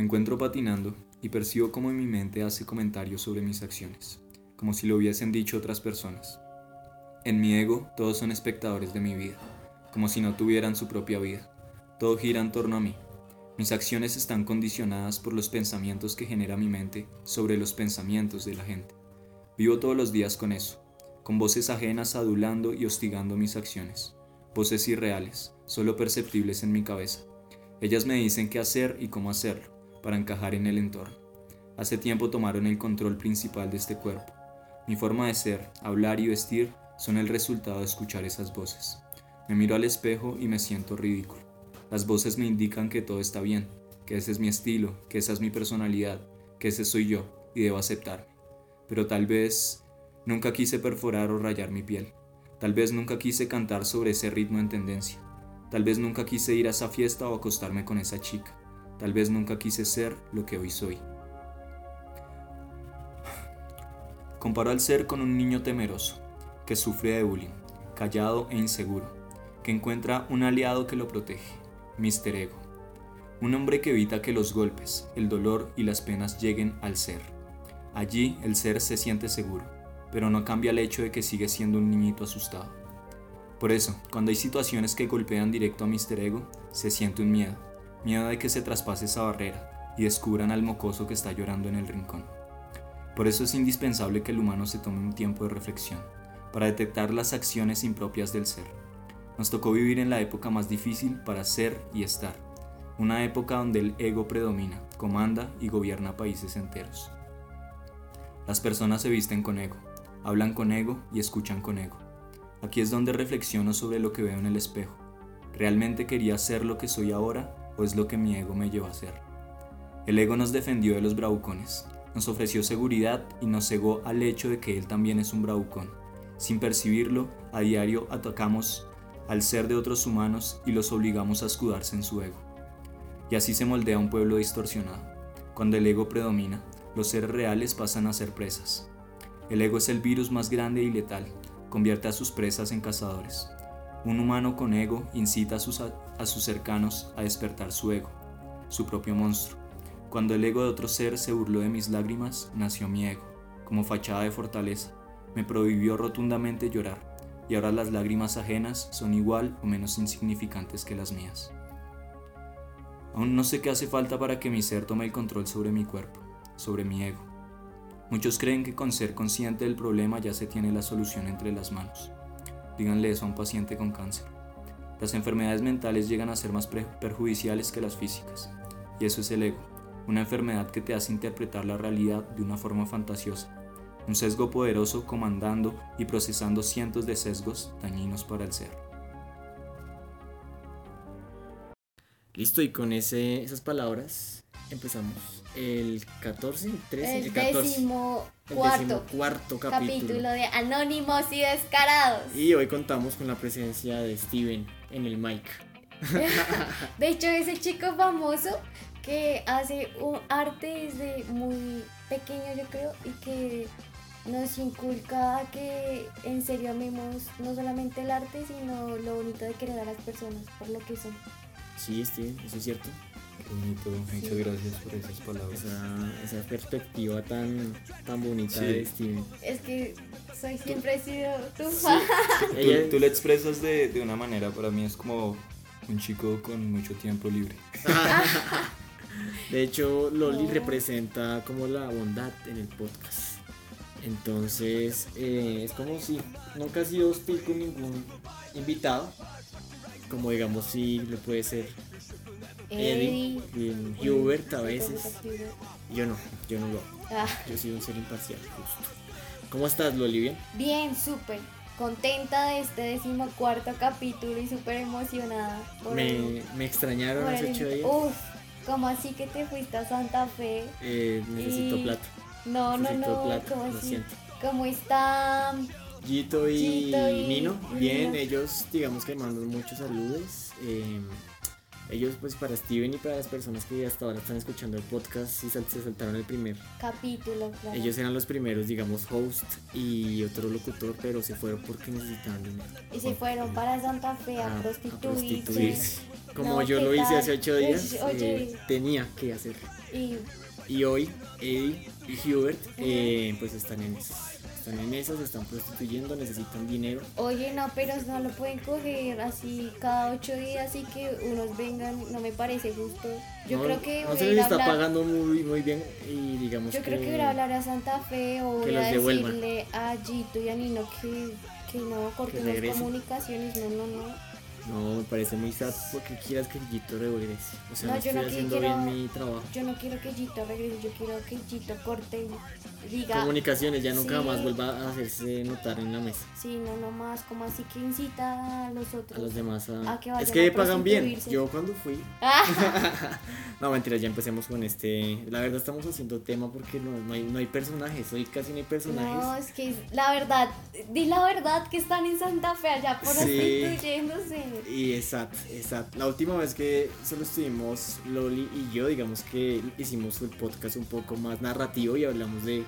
Me encuentro patinando y percibo cómo mi mente hace comentarios sobre mis acciones, como si lo hubiesen dicho otras personas. En mi ego todos son espectadores de mi vida, como si no tuvieran su propia vida. Todo gira en torno a mí. Mis acciones están condicionadas por los pensamientos que genera mi mente sobre los pensamientos de la gente. Vivo todos los días con eso, con voces ajenas adulando y hostigando mis acciones, voces irreales, solo perceptibles en mi cabeza. Ellas me dicen qué hacer y cómo hacerlo, para encajar en el entorno. Hace tiempo tomaron el control principal de este cuerpo. Mi forma de ser, hablar y vestir son el resultado de escuchar esas voces. Me miro al espejo y me siento ridículo. Las voces me indican que todo está bien, que ese es mi estilo, que esa es mi personalidad, que ese soy yo y debo aceptarme pero tal vez nunca quise perforar o rayar mi piel. Tal vez nunca quise cantar sobre ese ritmo en tendencia. Tal vez nunca quise ir a esa fiesta o acostarme con esa chica. Tal vez nunca quise ser lo que hoy soy. Comparo al ser con un niño temeroso, que sufre de bullying, callado e inseguro, que encuentra un aliado que lo protege, Mr. Ego. Un hombre que evita que los golpes, el dolor y las penas lleguen al ser. Allí el ser se siente seguro, pero no cambia el hecho de que sigue siendo un niñito asustado. Por eso, cuando hay situaciones que golpean directo a Mr. Ego, se siente un miedo, miedo de que se traspase esa barrera y descubran al mocoso que está llorando en el rincón. Por eso es indispensable que el humano se tome un tiempo de reflexión, para detectar las acciones impropias del ser. Nos tocó vivir en la época más difícil para ser y estar, una época donde el ego predomina, comanda y gobierna países enteros. Las personas se visten con ego, hablan con ego y escuchan con ego. Aquí es donde reflexiono sobre lo que veo en el espejo. ¿Realmente quería ser lo que soy ahora es lo que mi ego me lleva a ser? El ego nos defendió de los bravucones, nos ofreció seguridad y nos cegó al hecho de que él también es un bravucón. Sin percibirlo, a diario atacamos al ser de otros humanos y los obligamos a escudarse en su ego. Y así se moldea un pueblo distorsionado. Cuando el ego predomina, los seres reales pasan a ser presas. El ego es el virus más grande y letal, convierte a sus presas en cazadores. Un humano con ego incita a sus, a sus cercanos a despertar su ego, su propio monstruo. Cuando el ego de otro ser se burló de mis lágrimas, nació mi ego, como fachada de fortaleza. Me prohibió rotundamente llorar, y ahora las lágrimas ajenas son igual o menos insignificantes que las mías. Aún no sé qué hace falta para que mi ser tome el control sobre mi cuerpo sobre mi ego. Muchos creen que con ser consciente del problema ya se tiene la solución entre las manos. Díganle eso a un paciente con cáncer. Las enfermedades mentales llegan a ser más perjudiciales que las físicas. Y eso es el ego, una enfermedad que te hace interpretar la realidad de una forma fantasiosa. Un sesgo poderoso comandando y procesando cientos de sesgos dañinos para el ser. Listo, y con ese, esas palabras empezamos el 14, el 13, el, el 14. Décimo cuarto, cuarto capítulo. capítulo de Anónimos y Descarados. Y hoy contamos con la presencia de Steven en el mic. de hecho, es el chico famoso que hace un arte desde muy pequeño, yo creo, y que nos inculca que en serio amemos no solamente el arte, sino lo bonito de querer a las personas por lo que son. Sí, Steven, eso es cierto bonito, muchas gracias por esas palabras. Esa, perspectiva tan, tan bonita de Steven. Es que soy siempre he sido tu fan. Tú, le expresas de, de, una manera, para mí es como un chico con mucho tiempo libre. de hecho, Loli representa como la bondad en el podcast. Entonces, eh, es como si nunca ha sido hostil con ningún invitado. Como digamos, si le puede ser Eddie, y Hubert a veces. Yo no, yo no lo. Ah. Yo soy un ser imparcial, justo. ¿Cómo estás, Loli? ¿Bien? Bien, súper. Contenta de este decimocuarto capítulo y súper emocionada. me, me extrañaron hace ocho días. Uf, ¿cómo así que te fuiste a Santa Fe? Eh, necesito plato. No, no, no. ¿Cómo así? ¿Cómo está? Gito y, Nino, bien, ellos digamos que mandan muchos saludos. Eh, Ellos, pues para Steven y para las personas que hasta ahora están escuchando el podcast y se saltaron el primer. Capítulo, claro. Ellos eran los primeros, digamos, host y otro locutor, pero se fueron porque necesitaban dinero. Y se fueron para Santa Fe a, a- a prostituirse. prostituirse. Como No, yo ¿qué lo hice tal? hace ocho días, eh, tenía que hacerlo. Y Y hoy Eddie y Hubert eh, pues están en esas. Están en esas, se están prostituyendo, necesitan dinero. Oye, no, pero no lo pueden coger así cada ocho días y que unos vengan, no me parece justo. Yo no, creo que no se les está hablar. pagando muy, muy bien y digamos Yo creo que voy a hablar a Santa Fe o voy a decirle a Gito y a Nino que, que no corten las comunicaciones. No, no, no. No, me parece muy sad porque quieras que Gito regrese. O sea, No, no, yo estoy no haciendo quiero- bien mi trabajo. Yo no quiero que Gito regrese, yo quiero que Gito corte y diga. Comunicaciones, ya nunca Sí. más vuelva a hacerse notar en la mesa. Sí, no, no más, como así que incita a los A otros. los demás a... A que vayan es que a pagan bien. Yo cuando fui... No, mentira, ya empecemos con este... La verdad estamos haciendo tema porque no, no hay, no hay personajes. Hoy casi no hay personajes. no, es que la verdad, di la verdad que están en Santa Fe allá por Sí. prostituyéndose. Y exacto, exacto. La última vez que solo estuvimos Loli y yo, digamos que hicimos el podcast un poco más narrativo y hablamos de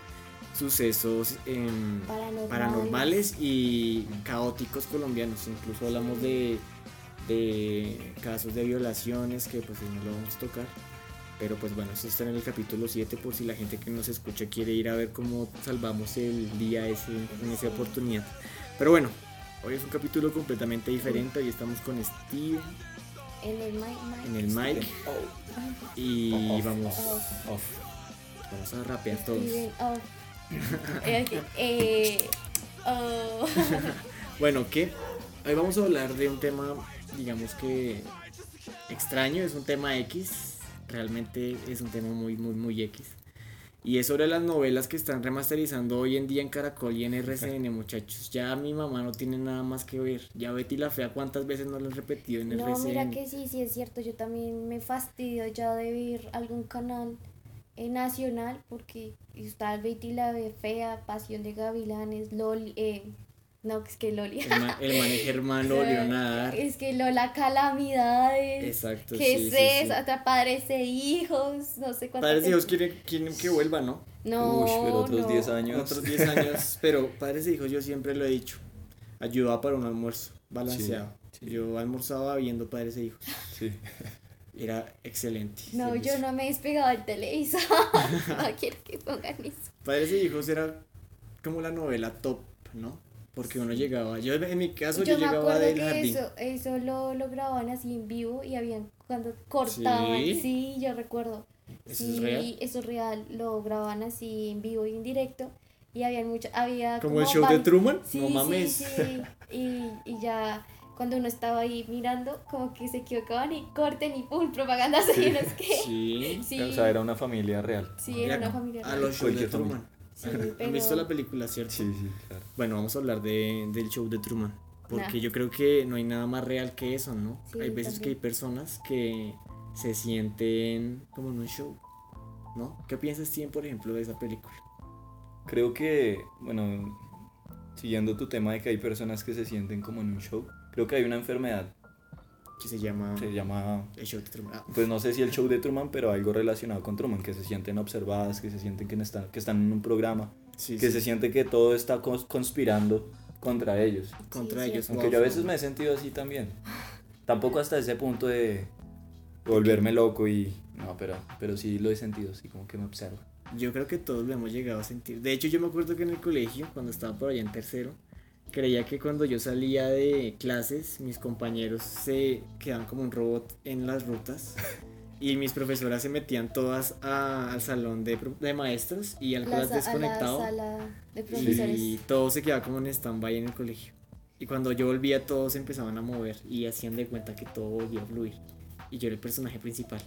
sucesos em, Paranormales. paranormales y caóticos colombianos. Incluso hablamos de, de casos de violaciones que pues no lo vamos a tocar. Pero pues bueno, eso está en el capítulo 7 por si la gente que nos escucha quiere ir a ver cómo salvamos el día ese, en esa oportunidad. Pero bueno, hoy es un capítulo completamente diferente. Hoy estamos con Steve En el mic, mic. en el mic y Off. vamos, Oh, Off. vamos a rapear todos. Oh. Eh, eh, oh. Bueno, ¿qué? Hoy vamos a hablar de un tema, digamos que extraño, es un tema X, realmente es un tema muy, muy, muy X. Y es sobre las novelas que están remasterizando hoy en día en Caracol y en RCN, muchachos. Ya mi mamá no tiene nada más que ver. Ya Betty la Fea, ¿cuántas veces no lo han repetido en No, RCN? mira que sí, sí es cierto. Yo también me fastidio ya de ver algún canal eh, nacional porque está Betty la Fea, Pasión de Gavilanes, Loli. Eh, no, es que Loli. El, ma- el manejo hermano Leonard. Es que Lola Calamidades. Exacto, ¿Qué sí, es sí, sí. eso? Hasta padres e hijos. No sé cuántos. Padres e hijos quieren, quieren que vuelva, ¿no? No. Uy, pero otros no. 10 años. Otros 10 años, pero padres e hijos yo siempre lo he dicho. Ayudaba para un almuerzo balanceado. Sí, sí. Yo almorzaba viendo padres e hijos. Sí. Era excelente. No, yo no me he despegado del televisor. no quiero que pongan eso. Padres e hijos era como la novela top, ¿no? Porque uno llegaba, yo en mi caso yo, llegaba del que jardín. eso, eso lo, lo grababan así en vivo y habían cuando cortaban. ¿Sí? Sí, yo recuerdo. ¿Eso sí, es real? eso es real. Lo grababan así en vivo y en directo. Y habían mucho, había Como el show de Truman, Sí, no mames. Sí, sí. Y, y ya cuando uno estaba ahí mirando, como que se equivocaban y corten y pum, propaganda así, no es que. Sí. Sí, O sea, era una familia real. sí, era Era una familia. A real. los shows de. Truman. Sí, ¿Han pero- visto la película, cierto? Sí, sí, claro. Bueno, vamos a hablar de, del show de Truman. Porque Nah. yo creo que no hay nada más real que eso, ¿no? Sí, hay veces que hay también. personas que se sienten como en un show, ¿no? ¿Qué piensas, Steven, por ejemplo, de esa película? Creo que, bueno, siguiendo tu tema de que hay personas que se sienten como en un show, creo que hay una enfermedad Que se llama se llama, el show de Truman. Ah, pues no sé si el show de Truman, pero algo relacionado con Truman, que se sienten observadas, que se sienten que están, que están en un programa, sí, que sí, se siente que todo está cons- conspirando contra ellos. contra Sí, ellos. Aunque wow, yo a veces me he sentido así también. Tampoco hasta ese punto de volverme loco y... No, pero, pero sí lo he sentido, así como que me observo. Yo creo que todos lo hemos llegado a sentir. De hecho, yo me acuerdo que en el colegio, cuando estaba por allá en tercero, creía que cuando yo salía de clases, mis compañeros se quedaban como un robot en las rutas. Y mis profesoras se metían todas a- al salón de, maestros y al a la desconectado. sala de profesores. Y todo se quedaba como en stand-by en el colegio. Y cuando yo volvía, todos se empezaban a mover y hacían de cuenta que todo volvía a fluir. Y yo era el personaje principal.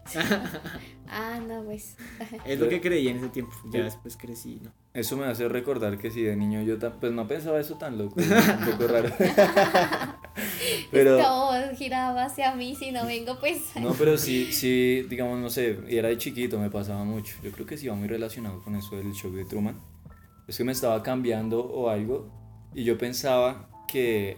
Ah, no, pues. es lo que creía en ese tiempo. Ya después crecí, ¿no? Eso me hace recordar que si de niño yo pues no pensaba eso tan loco, un poco raro. pero Todo giraba hacia mí, si no vengo, pues. no, pero sí, sí, digamos, no sé, y era de chiquito, me pasaba mucho. Yo creo que sí va muy relacionado con eso del show de Truman. Es que me estaba cambiando o algo y yo pensaba que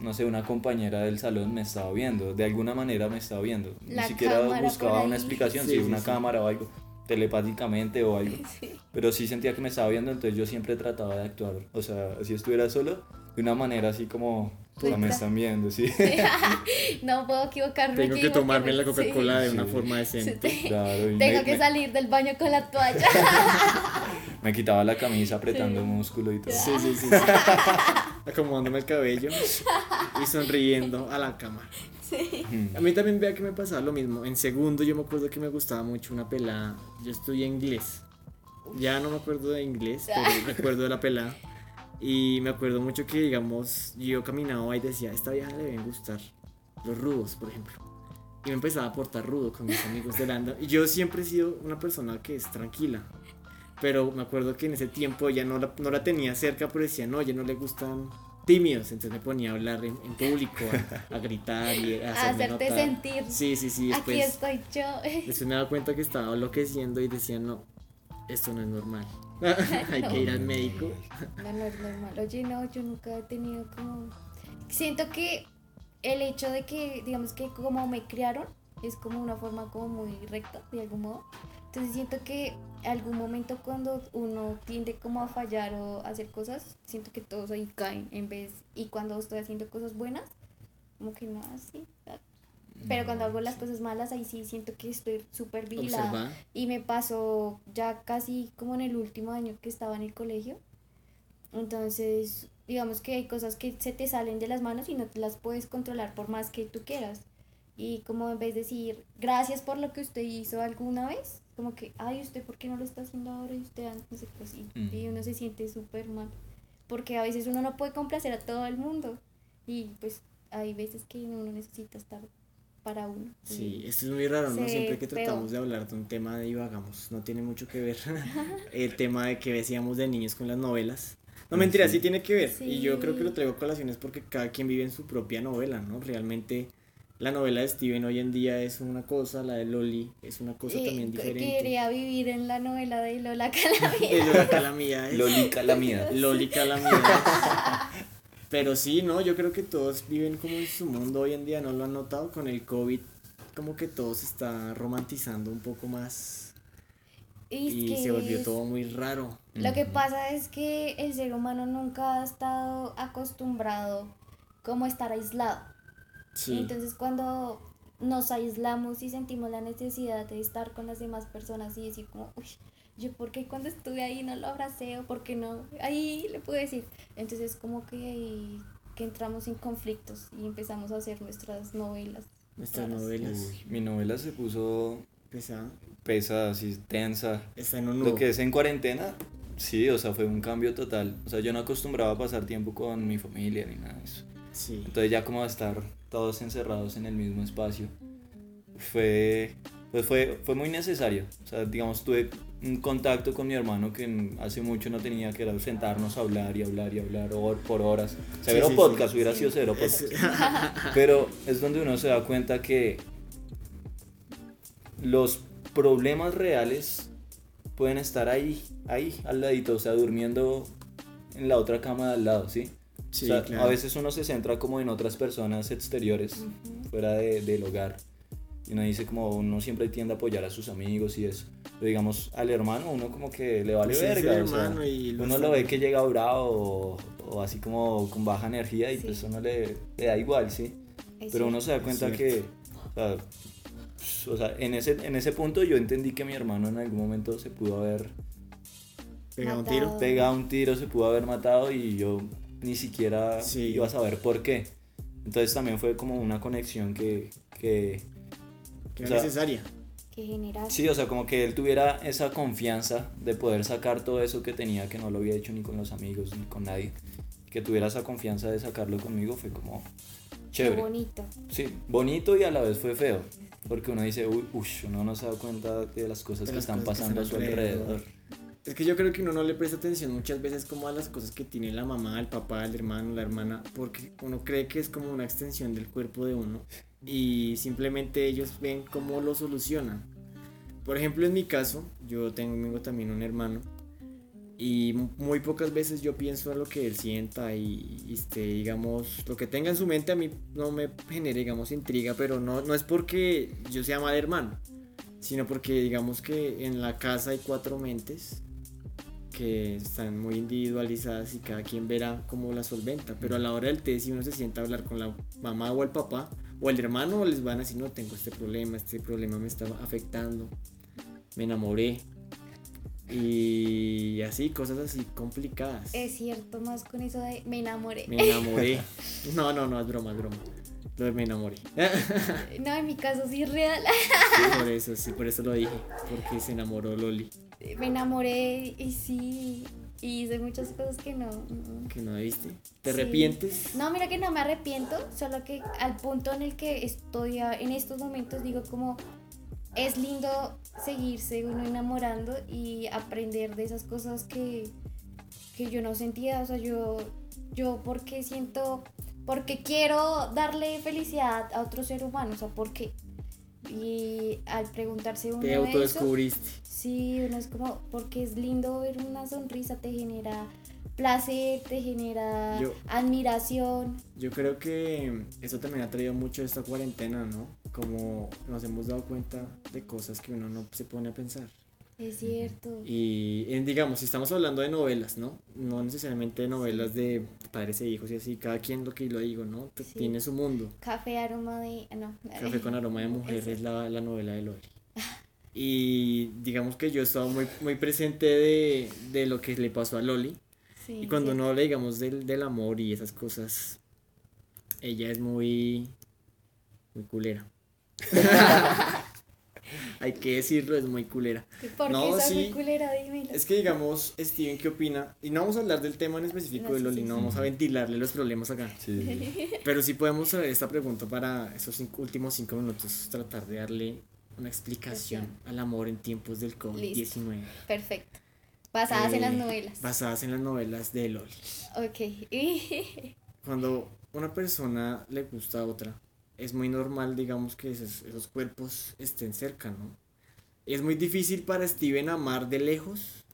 no sé, una compañera del salón me estaba viendo, de alguna manera me estaba viendo. La Ni siquiera buscaba una explicación, Sí, si sí, una sí. cámara o algo, telepáticamente o algo. Sí. Pero sí sentía que me estaba viendo, entonces yo siempre trataba de actuar, o sea, si estuviera solo, de una manera así como, "Ah, me Recta. están viendo, sí. no puedo equivocarme. Tengo que tomarme me- la Coca-Cola de Sí. una forma Sí. decente. Claro, y Tengo me, que me- salir del baño con la toalla. me quitaba la camisa apretando músculo y todo. Sí, sí, sí. Acomodándome el cabello y sonriendo a la cámara. Sí. A mí también vea que me pasaba lo mismo. En segundo yo me acuerdo que me gustaba mucho una pelada. Yo estudié inglés. Ya no me acuerdo de inglés, pero me acuerdo de la pelada. Y me acuerdo mucho que, digamos, yo caminaba y decía, esta vieja le deben gustar los rudos, por ejemplo. Y me empezaba a portar rudo con mis amigos de Landa. Y yo siempre he sido una persona que es tranquila. Pero me acuerdo que en ese tiempo ya no la, no la tenía cerca, pero decía, no, ya no le gustan tímidos. Entonces me ponía a hablar en, en público, a, a gritar y a A hacerte notar. sentir. Sí, sí, sí. Aquí Después, estoy yo. después me daba cuenta que estaba enloqueciendo y decía, no, esto no es normal. Hay que ir al médico. No, no es normal. Oye, no, yo nunca he tenido como... Siento que el hecho de que, digamos que como me criaron, es como una forma como muy recta, de algún modo. Entonces siento que algún momento cuando uno tiende como a fallar o a hacer cosas, siento que todos ahí caen en vez... Y cuando estoy haciendo cosas buenas, como que no, así. Pero cuando hago las cosas malas, ahí sí siento que estoy súper vigilada. Y me pasó ya casi como en el último año que estaba en el colegio. Entonces, digamos que hay cosas que se te salen de las manos y no te las puedes controlar por más que tú quieras. Y como en vez de decir, gracias por lo que usted hizo alguna vez, como que, ay, usted, ¿por qué no lo está haciendo ahora? Y usted antes, qué, así. Mm. Y uno se siente súper mal. Porque a veces uno no puede complacer a todo el mundo. Y pues hay veces que uno necesita estar para uno. Sí, Y- esto es muy raro, ¿no? Siempre que tratamos de hablar de un tema de divagamos, no tiene mucho que ver el tema de que decíamos de niños con las novelas. No, mentira, sí. sí tiene que ver. Y yo creo que lo traigo a colaciones porque cada quien vive en su propia novela, ¿no? Realmente la novela de Steven hoy en día es una cosa, la de Loli es una cosa Eh, también diferente. Quería vivir en la novela de Lola Calamia. Es Lola Calamidad. Loli Calamidad. Loli Calamidad. Pero sí, no, yo creo que todos viven como en su mundo hoy en día, ¿no lo han notado? Con el COVID, como que todo se está romantizando un poco más Y, es y que se volvió es- todo muy raro. Lo que pasa es que el ser humano nunca ha estado acostumbrado como a estar aislado. Sí, Entonces cuando nos aislamos y sentimos la necesidad de estar con las demás personas y decir como, uy, yo por qué cuando estuve ahí no lo abracé o por qué no, ahí le puedo decir. Entonces como que que entramos en conflictos y empezamos a hacer nuestras novelas. nuestras novelas. Uy, mi novela se puso Pesada. pesada, así tensa. Está en un Lo que es en cuarentena, sí, o sea, fue un cambio total. O sea, yo no acostumbraba a pasar tiempo con mi familia ni nada de eso. Sí. Entonces ya como estar todos encerrados en el mismo espacio, fue, pues fue, fue muy necesario. O sea, digamos, tuve un contacto con mi hermano que hace mucho no tenía, que era sentarnos a hablar y hablar y hablar por horas. Severo sí, sí. podcast, hubiera sido cero Es- podcast. Pero es donde uno se da cuenta que los problemas reales pueden estar ahí, ahí, al ladito, o sea, durmiendo en la otra cama de al lado, ¿sí? sí, o sea, claro. a veces uno se centra como en otras personas exteriores, fuera de- del hogar. Y uno dice como uno siempre tiende a apoyar a sus amigos y eso. Pero digamos, al hermano uno como que le vale Pues verga. o sea, lo uno lo ve que llega bravo o, o así como con baja energía y Sí. pues uno le, le da igual, ¿sí? Es Pero uno se da cuenta que, o sea, pues, o sea, en ese, en ese punto yo entendí que mi hermano en algún momento se pudo haber Pega un Matado. tiro. pegado un tiro, se pudo haber matado y yo ni siquiera Sí. iba a saber por qué. Entonces también fue como una conexión que, que Que o era sea, necesaria. Que genera sí, o sea, como que él tuviera esa confianza de poder sacar todo eso que tenía, que no lo había hecho ni con los amigos, ni con nadie. Que tuviera esa confianza de sacarlo conmigo fue como Qué chévere. bonito. Sí, bonito y a la vez fue feo. Porque uno dice, uy, ush, uno no se da cuenta de las cosas De que las están cosas que pasando a su alrededor. alrededor. Es que yo creo que uno no le presta atención muchas veces como a las cosas que tiene la mamá, el papá, el hermano, la hermana, porque uno cree que es como una extensión del cuerpo de uno y simplemente ellos ven cómo lo solucionan. Por ejemplo, en mi caso, yo tengo también un hermano Y mu- muy pocas veces yo pienso en lo que él sienta y, y, este, digamos, lo que tenga en su mente a mí no me genera, digamos, intriga, pero no, no es porque yo sea mal hermano, sino porque digamos que en la casa hay cuatro mentes que están muy individualizadas y cada quien verá cómo la solventa, pero a la hora del té si uno se sienta a hablar con la mamá o el papá o el hermano les van a decir no tengo este problema, este problema me está afectando, me enamoré y así, cosas así complicadas. Es cierto, más con eso de me enamoré. Me enamoré. No, no, no, es broma, es broma. Lo de me enamoré. No, en mi caso sí es real. Sí, por eso, sí, por eso lo dije. Porque se enamoró Loli. Me enamoré y sí. Y hice muchas cosas que no. no. Que no debiste. ¿Te Sí. arrepientes? No, mira que no me arrepiento, solo que al punto en el que estoy en estos momentos digo como es lindo seguirse uno enamorando y aprender de esas cosas que, que yo no sentía, o sea, yo, yo porque siento, porque quiero darle felicidad a otro ser humano, o sea, ¿por qué? Y al preguntarse uno Te eso, autodescubriste. Sí, uno es como, porque es lindo ver una sonrisa, te genera placer, te genera Yo- admiración. Yo creo que eso también ha traído mucho esta cuarentena, ¿no? Como nos hemos dado cuenta de cosas que uno no se pone a pensar. Es cierto. Y en- digamos, si estamos hablando de novelas, ¿no? No necesariamente de novelas de padres e hijos y así, cada quien lo que lo digo, ¿no? Sí. Tiene su mundo. Café aroma de. ah, No. Café con aroma de mujer Eso. es la, la novela de Lori. Y digamos que yo he estado muy, muy presente de, de lo que le pasó a Loli. Sí, Y cuando sí. uno habla, digamos, del, del amor y esas cosas, ella es muy, muy culera. Hay que decirlo, es muy culera. ¿Por qué No, esa sí. muy culera? Dímelo. Es que, digamos, Steven, ¿qué opina? Y no vamos a hablar del tema en específico No, de Loli, sí, no vamos a ventilarle los problemas acá. Sí. Pero sí podemos saber esta pregunta para esos cinco- últimos cinco minutos, tratar de darle una explicación al amor en tiempos del COVID-19. Perfecto. Basadas en las Eh, novelas. Basadas en las novelas de Loli. Ok. Cuando una persona le gusta a otra, es muy normal, digamos, que esos, esos cuerpos estén cerca, ¿no? Es muy difícil para Steven amar de lejos.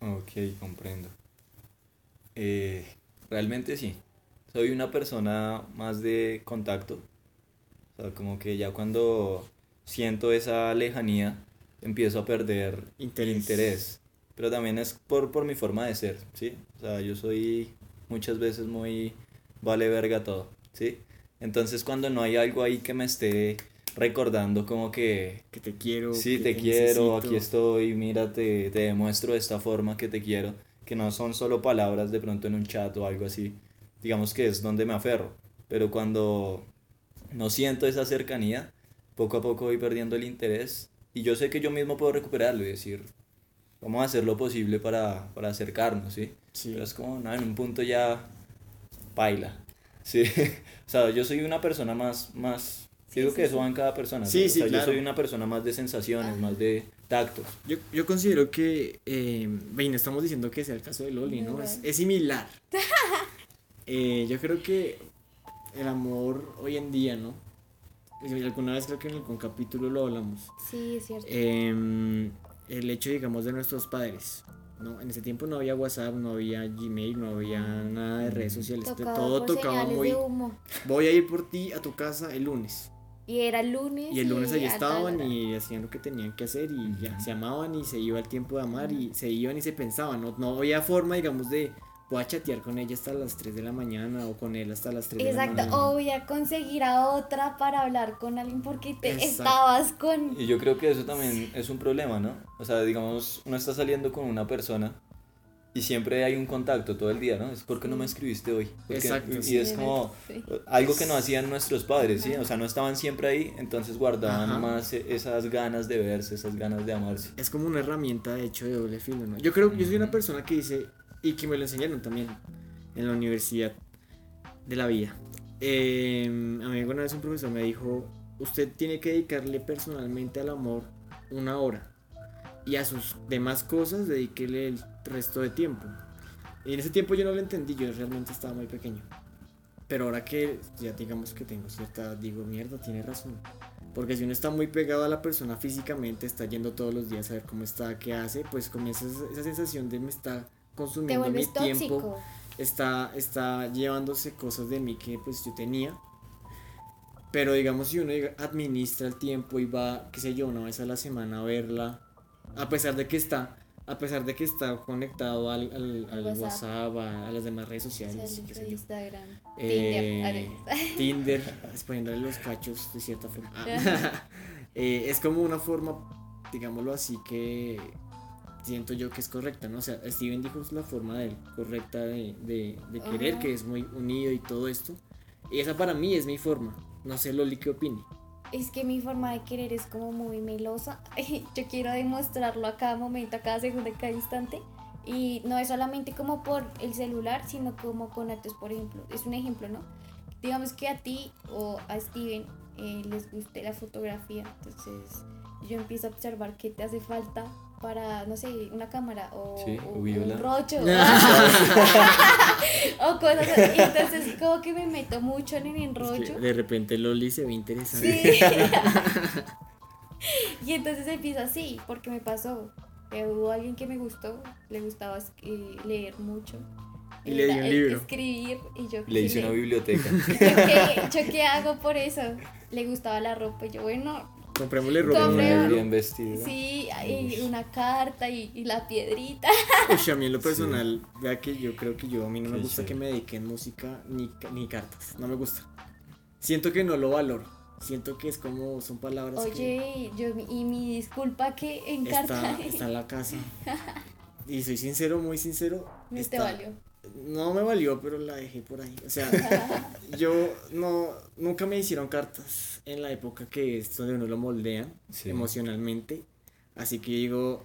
Ok, comprendo. Eh, realmente sí. Soy una persona más de contacto. O sea, como que ya cuando siento esa lejanía, empiezo a perder Interés. interés. Pero también es por, por mi forma de ser, ¿sí? O sea, yo soy muchas veces muy vale verga todo, ¿sí? Entonces cuando no hay algo ahí que me esté recordando como que Que te quiero. Sí, que te quiero, necesito. aquí estoy, mira, te, te demuestro de esta forma que te quiero, que no son solo palabras de pronto en un chat o algo así, digamos que es donde me aferro, pero cuando no siento esa cercanía, poco a poco voy perdiendo el interés y yo sé que yo mismo puedo recuperarlo y decir, vamos a hacer lo posible para, para acercarnos, ¿sí? Sí. Pero es como, no, en un punto ya baila, ¿sí? o sea, yo soy una persona más, más, Sí, digo sí, que eso va en cada persona, Sí, o sí, sea, claro. yo soy una persona más de sensaciones, Ajá. más de tactos. Yo, yo considero que, eh, no estamos diciendo que sea el caso de Loli, ¿no? Es, es similar. Eh, yo creo que el amor hoy en día, ¿no? Alguna vez creo que en algún capítulo lo hablamos. Sí, es cierto. Em, el hecho, digamos, de nuestros padres. ¿No? En ese tiempo no había WhatsApp, no había Gmail, no había nada de redes sociales. Tocaba todo tocaba muy... de humo. Voy a ir por ti a tu casa el lunes. Y era el lunes. Y el lunes allí tal estaban y hacían lo que tenían que hacer y ya se amaban y se iba el tiempo de amar y se iban y se pensaban. No, no había forma, digamos, de voy a chatear con ella hasta las 3 de la mañana o con él hasta las 3 de la Exacto, mañana. o voy a conseguir a otra para hablar con alguien porque te Exacto. estabas con... Y yo creo que eso también es un problema, ¿no? O sea, digamos, uno está saliendo con una persona y siempre hay un contacto todo el día, ¿no? Es porque no me escribiste hoy. Porque- Exacto, Y sí. es como Sí. algo que no hacían nuestros padres, ¿sí? O sea, no estaban siempre ahí, entonces guardaban Ajá. más e- esas ganas de verse, esas ganas de amarse. Es como una herramienta de hecho de doble filo, ¿no? Yo creo que yo soy una persona que dice, y que me lo enseñaron también en la universidad de la vida. Eh, a mí una vez un profesor me dijo, usted tiene que dedicarle personalmente al amor una hora y a sus demás cosas dedíquele el resto de tiempo. Y en ese tiempo yo no lo entendí, yo realmente estaba muy pequeño. Pero ahora que ya digamos que tengo cierta digo, mierda, tiene razón. Porque si uno está muy pegado a la persona físicamente, está yendo todos los días a ver cómo está, qué hace, pues comienza esa, sensación de me está consumiendo mi tiempo, está, está llevándose cosas de mí que pues yo tenía. Pero digamos si uno administra el tiempo y va, qué sé yo, una vez a la semana a verla, a pesar de que está, a pesar de que está conectado al, al, al WhatsApp. WhatsApp, a, a las demás redes sociales, qué sé yo. Instagram, Eh, Tinder. Tinder, poniéndole los cachos de cierta forma. Ah. Eh, es como una forma, digámoslo así, que siento yo que es correcta, ¿no? O sea, Steven dijo es la forma de él, correcta de, de, de querer, que es muy unido y todo esto. Y esa para mí es mi forma. No sé, Loli, ¿qué opine? Es que mi forma de querer es como muy melosa. Yo quiero demostrarlo a cada momento, a cada segundo, a cada instante. Y no es solamente como por el celular, sino como con actos, por ejemplo. Es un ejemplo, ¿no? Digamos que a ti o a Steven eh, les guste la fotografía. Entonces yo empiezo a observar qué te hace falta para, no sé, una cámara o, Sí, o un rocho. o cosas así. Entonces como que me meto mucho en el Es que enrollo. de repente Loli se ve interesante. Sí. y entonces empiezo así, porque me pasó. que hubo alguien que me gustó, le gustaba eh, leer mucho. Y le dio un Era- libro. Escribir y yo. Le hice ¿qué una biblioteca. ¿yo qué, yo qué hago por eso? Le gustaba la ropa y yo, bueno, Comprémosle ropa. Compré- ¿no? Bien vestido. sí, y una carta y, y la piedrita. Uy, a mí en lo personal, vea que yo creo que yo a mí no me gusta que me dediquen música ni, ni cartas, no me gusta. Siento que no lo valoro, siento que es como, son palabras que Oye, yo, y mi disculpa que en carta está, está en la casa. Y soy sincero, muy sincero. no te está- valió. No me valió, pero la dejé por ahí. O sea, yo no, nunca me hicieron cartas en la época que es donde uno lo moldean Sí. emocionalmente. Así que digo,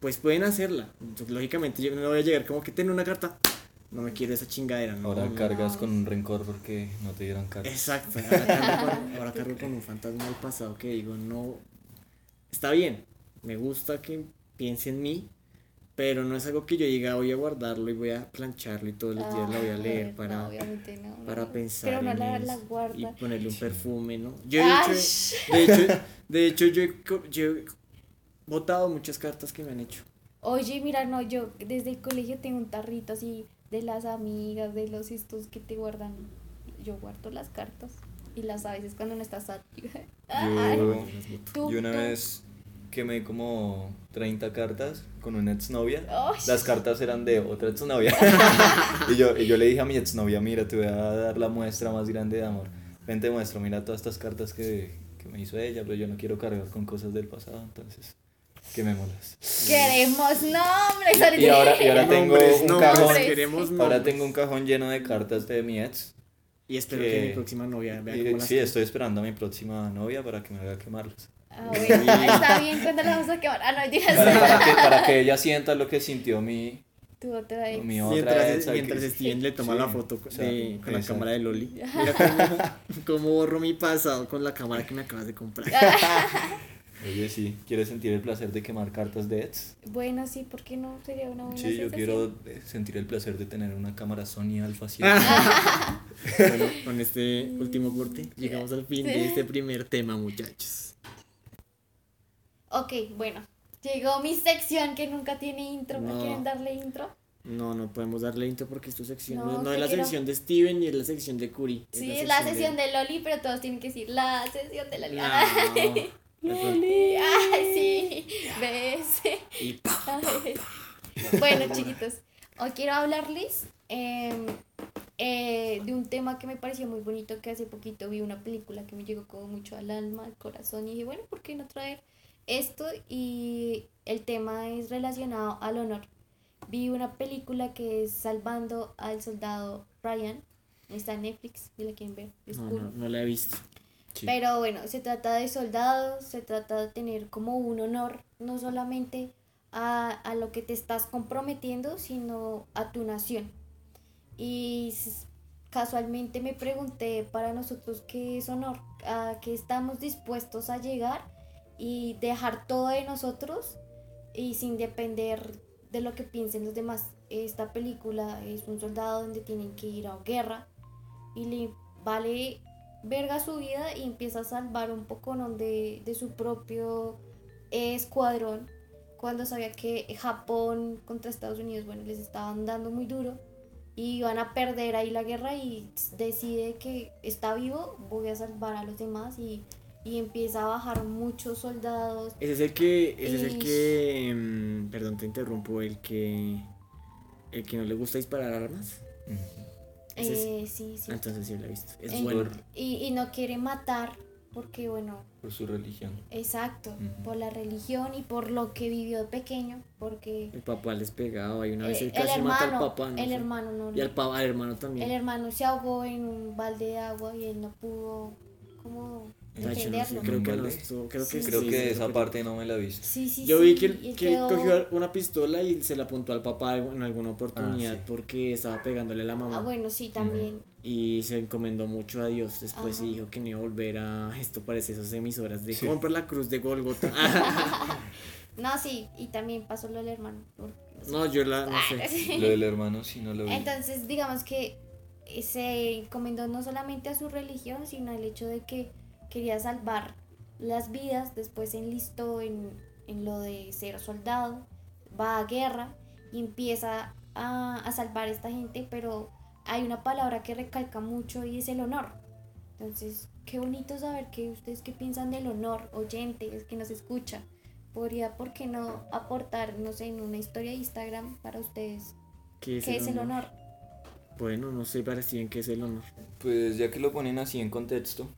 pues pueden hacerla. Entonces, lógicamente yo no voy a llegar como que tener una carta. No me quiero esa chingadera, ¿no? Ahora no. cargas con un rencor porque no te dieron cartas. Exacto, ahora cargo, con, ahora cargo con un fantasma del pasado que digo, no, está bien, me gusta que piense en mí, pero no es algo que yo diga voy a guardarlo y voy a plancharlo y todos los días la voy a Ah, leer no, para, obviamente no, no, para pensar Pero no en la, eso la guarda. y ponerle un perfume, ¿no? Yo he hecho, de hecho, de hecho yo, he, yo he botado muchas cartas que me han hecho. Oye, mira, no, yo desde el colegio tengo un tarrito así de las amigas, de los estos que te guardan. Yo guardo las cartas y las a veces cuando no estás. Ay, Yo, tú, yo una tú. vez quemé como 30 cartas con una exnovia. Ay. Las cartas eran de otra exnovia. y, yo, y yo le dije a mi exnovia, mira, te voy a dar la muestra más grande de amor. Ven, te muestro, mira todas estas cartas que, que me hizo ella, pero yo no quiero cargar con cosas del pasado, entonces quemémoslas. Queremos nombres. Y, y ahora, y ahora tengo Nombres, un nombres, cajón. queremos Ahora nombres. tengo un cajón lleno de cartas de mi ex. Y espero que- que mi próxima novia vea Y, cómo las sí, estoy esperando a mi próxima novia para que me haga quemarlas. Ah, bueno, está bien cuando la vamos a quemar. Ah, no, Para, digas. para que, para que ella sienta lo que sintió mi, Tu otra ex. mi otra Mientras, ex, ¿sabes mientras? Steven le toma Sí, la foto o sea, de- con la cámara de Loli. Mira cómo, cómo borro mi pasado con la cámara que me acabas de comprar. Oye, sí, ¿quieres sentir el placer de quemar cartas de ex? Bueno, sí, ¿por qué no? Sería una buena Sí, yo quiero eh, sentir el placer de tener una cámara Sony Alpha 7. bueno, con este último corte llegamos al fin de este primer tema, muchachos. Ok, bueno. Llegó mi sección que nunca tiene intro. ¿Me No. quieren darle intro? No, no podemos darle intro porque es tu sección. No, No, es la sección de Steven ni es la sección de Curi. Sí, es la sesión de Loli, pero todos tienen que decir la sesión de Loli. Loli. Ay, sí. ¿Ves? Y pa. Bueno, chiquitos, hoy quiero hablarles em, eh, de un tema que me pareció muy bonito, que hace poquito vi una película que me llegó como mucho al alma, al corazón, y dije, bueno, ¿por qué no traer esto? Y el tema es relacionado al honor. Vi una película que es Salvando al Soldado Ryan, está en Netflix, si la quieren ver, es No, cool. no, no la he visto. Sí. Pero bueno, se trata de soldados, se trata de tener como un honor, no solamente a, a lo que te estás comprometiendo, sino a tu nación. Y casualmente me pregunté para nosotros qué es honor, a qué estamos dispuestos a llegar y dejar todo de nosotros y sin depender de lo que piensen los demás. Esta película es un soldado donde tienen que ir a guerra y le vale verga su vida y empieza a salvar un poco ¿no? de, de su propio escuadrón cuando sabía que Japón contra Estados Unidos, bueno, les estaban dando muy duro y van a perder ahí la guerra y decide que está vivo, voy a salvar a los demás y, y empieza a bajar muchos soldados. Ese es el que, ese es el que, mm, perdón te interrumpo, el que, el que no le gusta disparar armas. Eh, sí, sí. Entonces sí lo he visto. Es Eh, bueno. y, y no quiere matar porque, bueno, Por su religión. exacto, por la religión y por lo que vivió de pequeño, porque El papá les pegaba y una vez eh, él casi mata al papá. ¿no el sé? hermano no, Y al, al hermano también. el hermano se ahogó en un balde de agua y él no pudo como Creo que no estuvo- creo que Sí. Creo sí, que sí, esa creo parte no me la he visto. Sí, sí, Yo sí, vi que, que quedó- cogió una pistola y se la apuntó al papá en alguna oportunidad Ah, sí. porque estaba pegándole a la mamá. Ah, bueno, sí, también. Y se encomendó mucho a Dios después Ajá. y dijo que no iba a volver a... Esto parece esas emisoras de Sí. compra la cruz de Golgota. No, sí, y también pasó lo del hermano. no, yo la... no sé. Lo del hermano sí no lo vi. Entonces, digamos que se encomendó no solamente a su religión, sino al hecho de que quería salvar las vidas, después se enlistó en, en lo de ser soldado, va a guerra y empieza a, a salvar a esta gente, pero hay una palabra que recalca mucho y es el honor. Entonces, qué bonito saber que ustedes qué piensan del honor, oyentes que nos escucha. Podría, ¿por qué no aportar, no sé, en una historia de Instagram para ustedes? ¿Qué es, ¿Qué es el honor? Bueno, no sé para Steven qué es el honor. Pues ya que lo ponen así en contexto.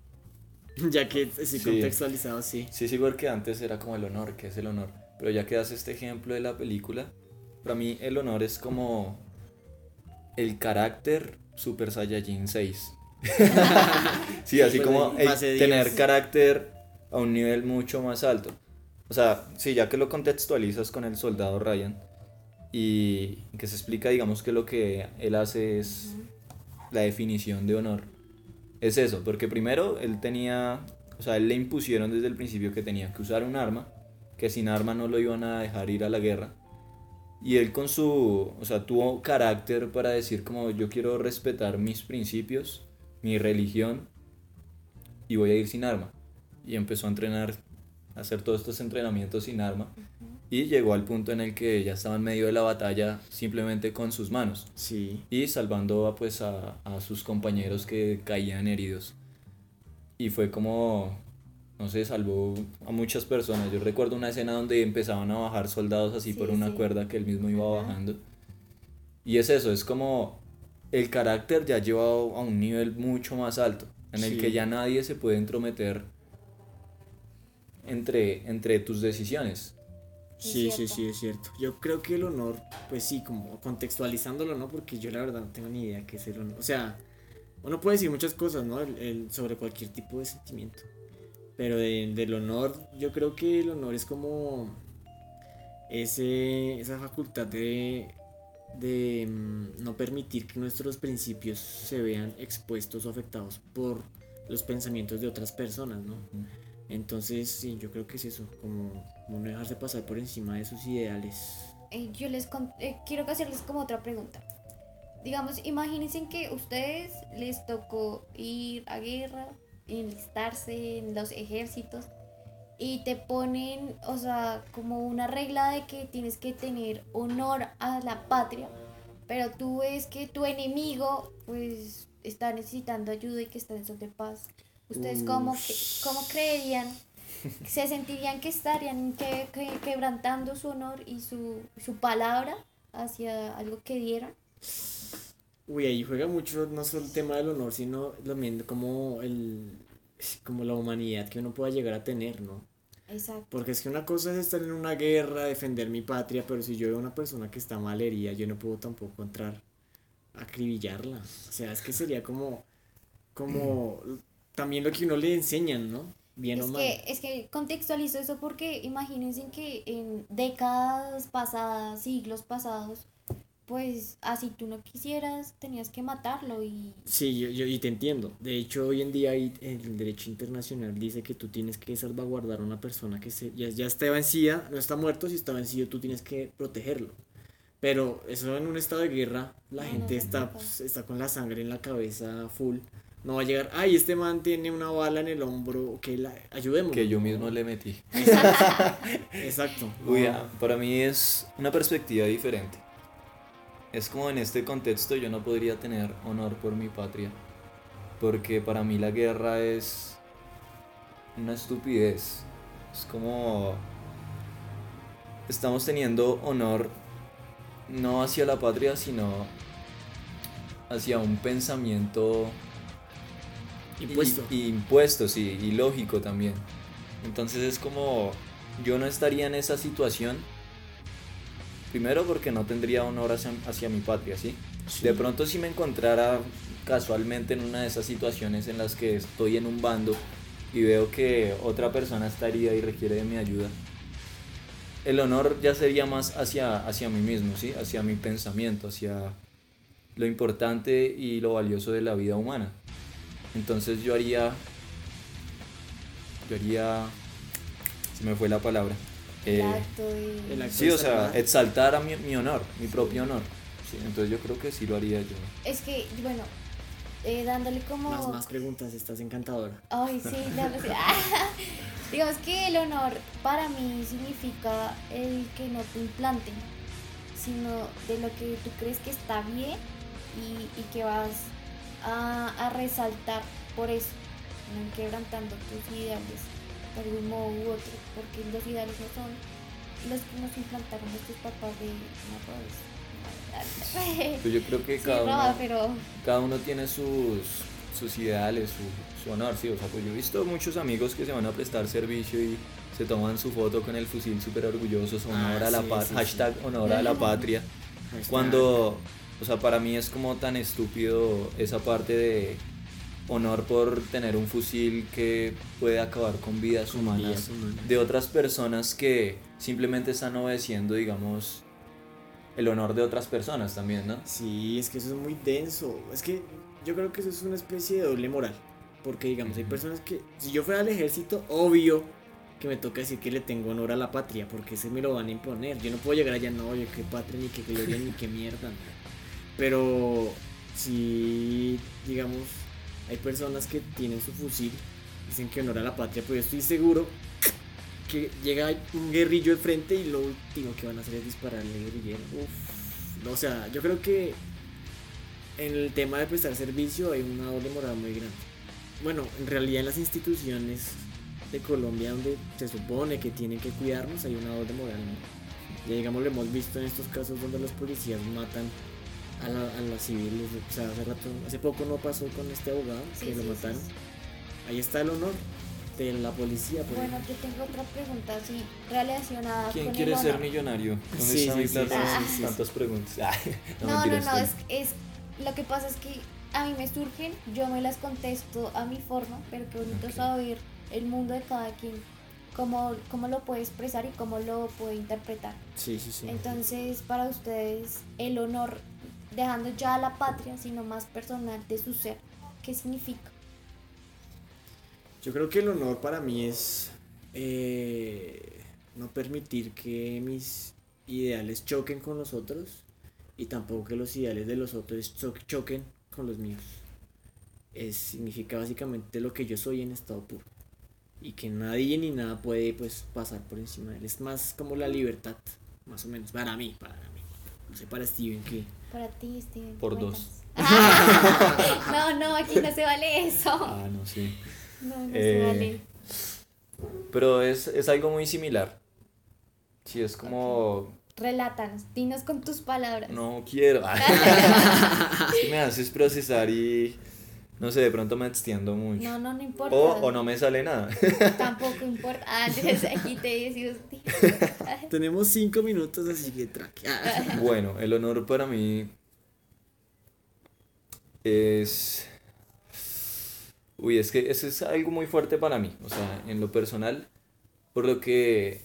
ya que sí, Sí. contextualizado, sí. Sí, sí, porque antes era como el honor, que es el honor. Pero ya que das este ejemplo de la película, para mí el honor es como el carácter Super Saiyajin 6. sí, así Pues como el tener 10. carácter a un nivel mucho más alto. O sea, sí, ya que lo contextualizas con el soldado Ryan y que se explica, digamos, que lo que él hace es la definición de honor. Es eso, porque primero él tenía, o sea, él le impusieron desde el principio que tenía que usar un arma, que sin arma no lo iban a dejar ir a la guerra. Y él con su, o sea, tuvo carácter para decir como yo quiero respetar mis principios, mi religión y voy a ir sin arma. Y empezó a entrenar, a hacer todos estos entrenamientos sin arma. Y llegó al punto en el que ya estaba en medio de la batalla simplemente con sus manos Sí. y salvando a, pues a, a sus compañeros que caían heridos. Y fue como, no sé, salvó a muchas personas. Yo recuerdo una escena donde empezaban a bajar soldados así Sí, por una sí. cuerda que él mismo iba Ajá. bajando. Y es eso, es como el carácter ya llevado a un nivel mucho más alto, en el Sí. que ya nadie se puede entrometer entre, entre tus decisiones. Sí, sí, sí, es cierto. Yo creo que el honor, pues sí, como contextualizándolo, ¿no? Porque yo la verdad no tengo ni idea qué es el honor. O sea, uno puede decir muchas cosas, ¿no? El- el- sobre cualquier tipo de sentimiento. Pero de- del honor, yo creo que el honor es como ese, esa facultad de, de mm, no permitir que nuestros principios se vean expuestos o afectados por los pensamientos de otras personas, ¿no? Entonces, sí, yo creo que es eso, como, no dejarse pasar por encima de sus ideales. Eh, yo les eh, quiero hacerles como otra pregunta. Digamos, imagínense que ustedes les tocó ir a guerra, enlistarse en los ejércitos y te ponen, o sea, como una regla de que tienes que tener honor a la patria, pero tú ves que tu enemigo pues está necesitando ayuda y que está en son de paz. ¿Ustedes cómo, que- cómo creerían? ¿Se sentirían que estarían que, que- quebrantando su honor y su, su palabra hacia algo que dieron? Uy, ahí juega mucho no solo el tema del honor, sino también como el como la humanidad que uno pueda llegar a tener, ¿no? Exacto. Porque es que una cosa es estar en una guerra, defender mi patria, pero si yo veo a una persona que está mal herida, yo no puedo tampoco entrar a acribillarla. O sea, es que sería como, como también lo que uno le enseñan, ¿no? Bien o Es mal. que, es que contextualizo eso porque imagínense que en décadas pasadas, siglos pasados, pues así tú no quisieras, tenías que matarlo y Sí, yo, yo y te entiendo. De hecho, hoy en día el derecho internacional dice que tú tienes que salvaguardar a una persona que se, ya, ya está vencida, no está muerto, si está vencido tú tienes que protegerlo. Pero eso en un estado de guerra, la No, no gente está, pues, está con la sangre en la cabeza full, No va a llegar, ay, este man tiene una bala en el hombro, que la ayudemos. Que yo mismo le metí. Exacto. Uy, ah, para mí es una perspectiva diferente. Es como en este contexto yo no podría tener honor por mi patria. Porque para mí la guerra es una estupidez. Es como estamos teniendo honor no hacia la patria, sino hacia un pensamiento Impuesto. y, y impuesto, sí, y lógico también. Entonces es como yo no estaría en esa situación. Primero porque no tendría honor hacia, hacia mi patria, ¿sí? Sí. De pronto si me encontrara casualmente en una de esas situaciones en las que estoy en un bando y veo que otra persona está herida y requiere de mi ayuda, el honor ya sería más hacia, hacia mí mismo, ¿sí? Hacia mi pensamiento, hacia lo importante y lo valioso de la vida humana. Entonces yo haría, yo haría, se me fue la palabra. El Eh, acto de... el acto sí, o sea, exaltar a mi, mi honor, mi propio honor. Sí, entonces yo creo que sí lo haría yo. Es que, bueno, eh, dándole como... Más, más preguntas, estás encantadora. Ay, sí. Ah, Digamos que el honor para mí significa el que no te implanten, sino de lo que tú crees que está bien y, y que vas a, a resaltar por eso, no quebrantando tus ideales de algún modo u otro, porque los ideales no son los que nos implantaron nuestros papás de no. Pues yo creo que Sí, cada uno, pero cada uno tiene sus, sus ideales, su, su honor, sí. O sea, pues yo he visto muchos amigos que se van a prestar servicio y se toman su foto con el fusil súper orgullosos, honor Ah, a la sí, patria, sí, hashtag honor a la patria. Está. Cuando, o sea, para mí es como tan estúpido esa parte de honor por tener un fusil que puede acabar con vidas Con humanas vidas de otras personas que simplemente están obedeciendo, digamos, el honor de otras personas también, ¿no? Sí, es que eso es muy denso. Es que yo creo que eso es una especie de doble moral. Porque, digamos, hay personas que, si yo fuera al ejército, obvio que me toca decir que le tengo honor a la patria, porque ese me lo van a imponer. Yo no puedo llegar allá, no, oye, qué patria, ni qué gloria, ni qué mierda. Pero, si, digamos, hay personas que tienen su fusil, dicen que honor a la patria, pues yo estoy seguro que llega un guerrillo de frente y lo último que van a hacer es dispararle al guerrillero. Uf. O sea, yo creo que en el tema de prestar servicio hay una doble moral muy grande. Bueno, en realidad en las instituciones de Colombia donde se supone que tienen que cuidarnos hay una doble moral. ¿no? Ya digamos lo hemos visto en estos casos donde los policías matan a, la- a las civiles. O sea, hace rato, hace poco no pasó con este abogado Sí, que lo sí, sí, mataron. sí. Ahí está el honor de la policía. por Bueno, ejemplo. yo tengo otra pregunta así relacionada ¿Quién con quiere el ser honor. millonario? ¿Dónde Sí, sí, sí, sí, sí, sí. Tantas preguntas. Ay, No, no, mentiras, no, es, es lo que pasa es que a mí me surgen, yo me las contesto a mi forma, pero qué bonito Ok. saber el mundo de cada quien, cómo, cómo lo puede expresar y cómo lo puede interpretar. Sí, sí, sí. Entonces, para ustedes, el honor, dejando ya a la patria, sino más personal de su ser, ¿qué significa? Yo creo que el honor para mí es eh, no permitir que mis ideales choquen con los otros y tampoco que los ideales de los otros cho- choquen con los míos. Es, significa básicamente lo que yo soy en estado puro y que nadie ni nada puede pues pasar por encima de él. Es más como la libertad, más o menos, para mí, para mí. No sé para Steven que... Para ti, Steven. Por dos. no, no, aquí no se vale eso. Ah, no, sí. No, no Eh, se vale. Pero es, es algo muy similar. Sí, es como... Relátanos, dinos con tus palabras. No quiero. Que me haces procesar y... No sé, de pronto me extiendo mucho. No, no, no importa. o, o no me sale nada. Tampoco importa. Ah, aquí te decimos. Tenemos cinco minutos, así que traque. Bueno, el honor para mí es... Uy, es que eso es algo muy fuerte para mí, o sea, en lo personal, por lo que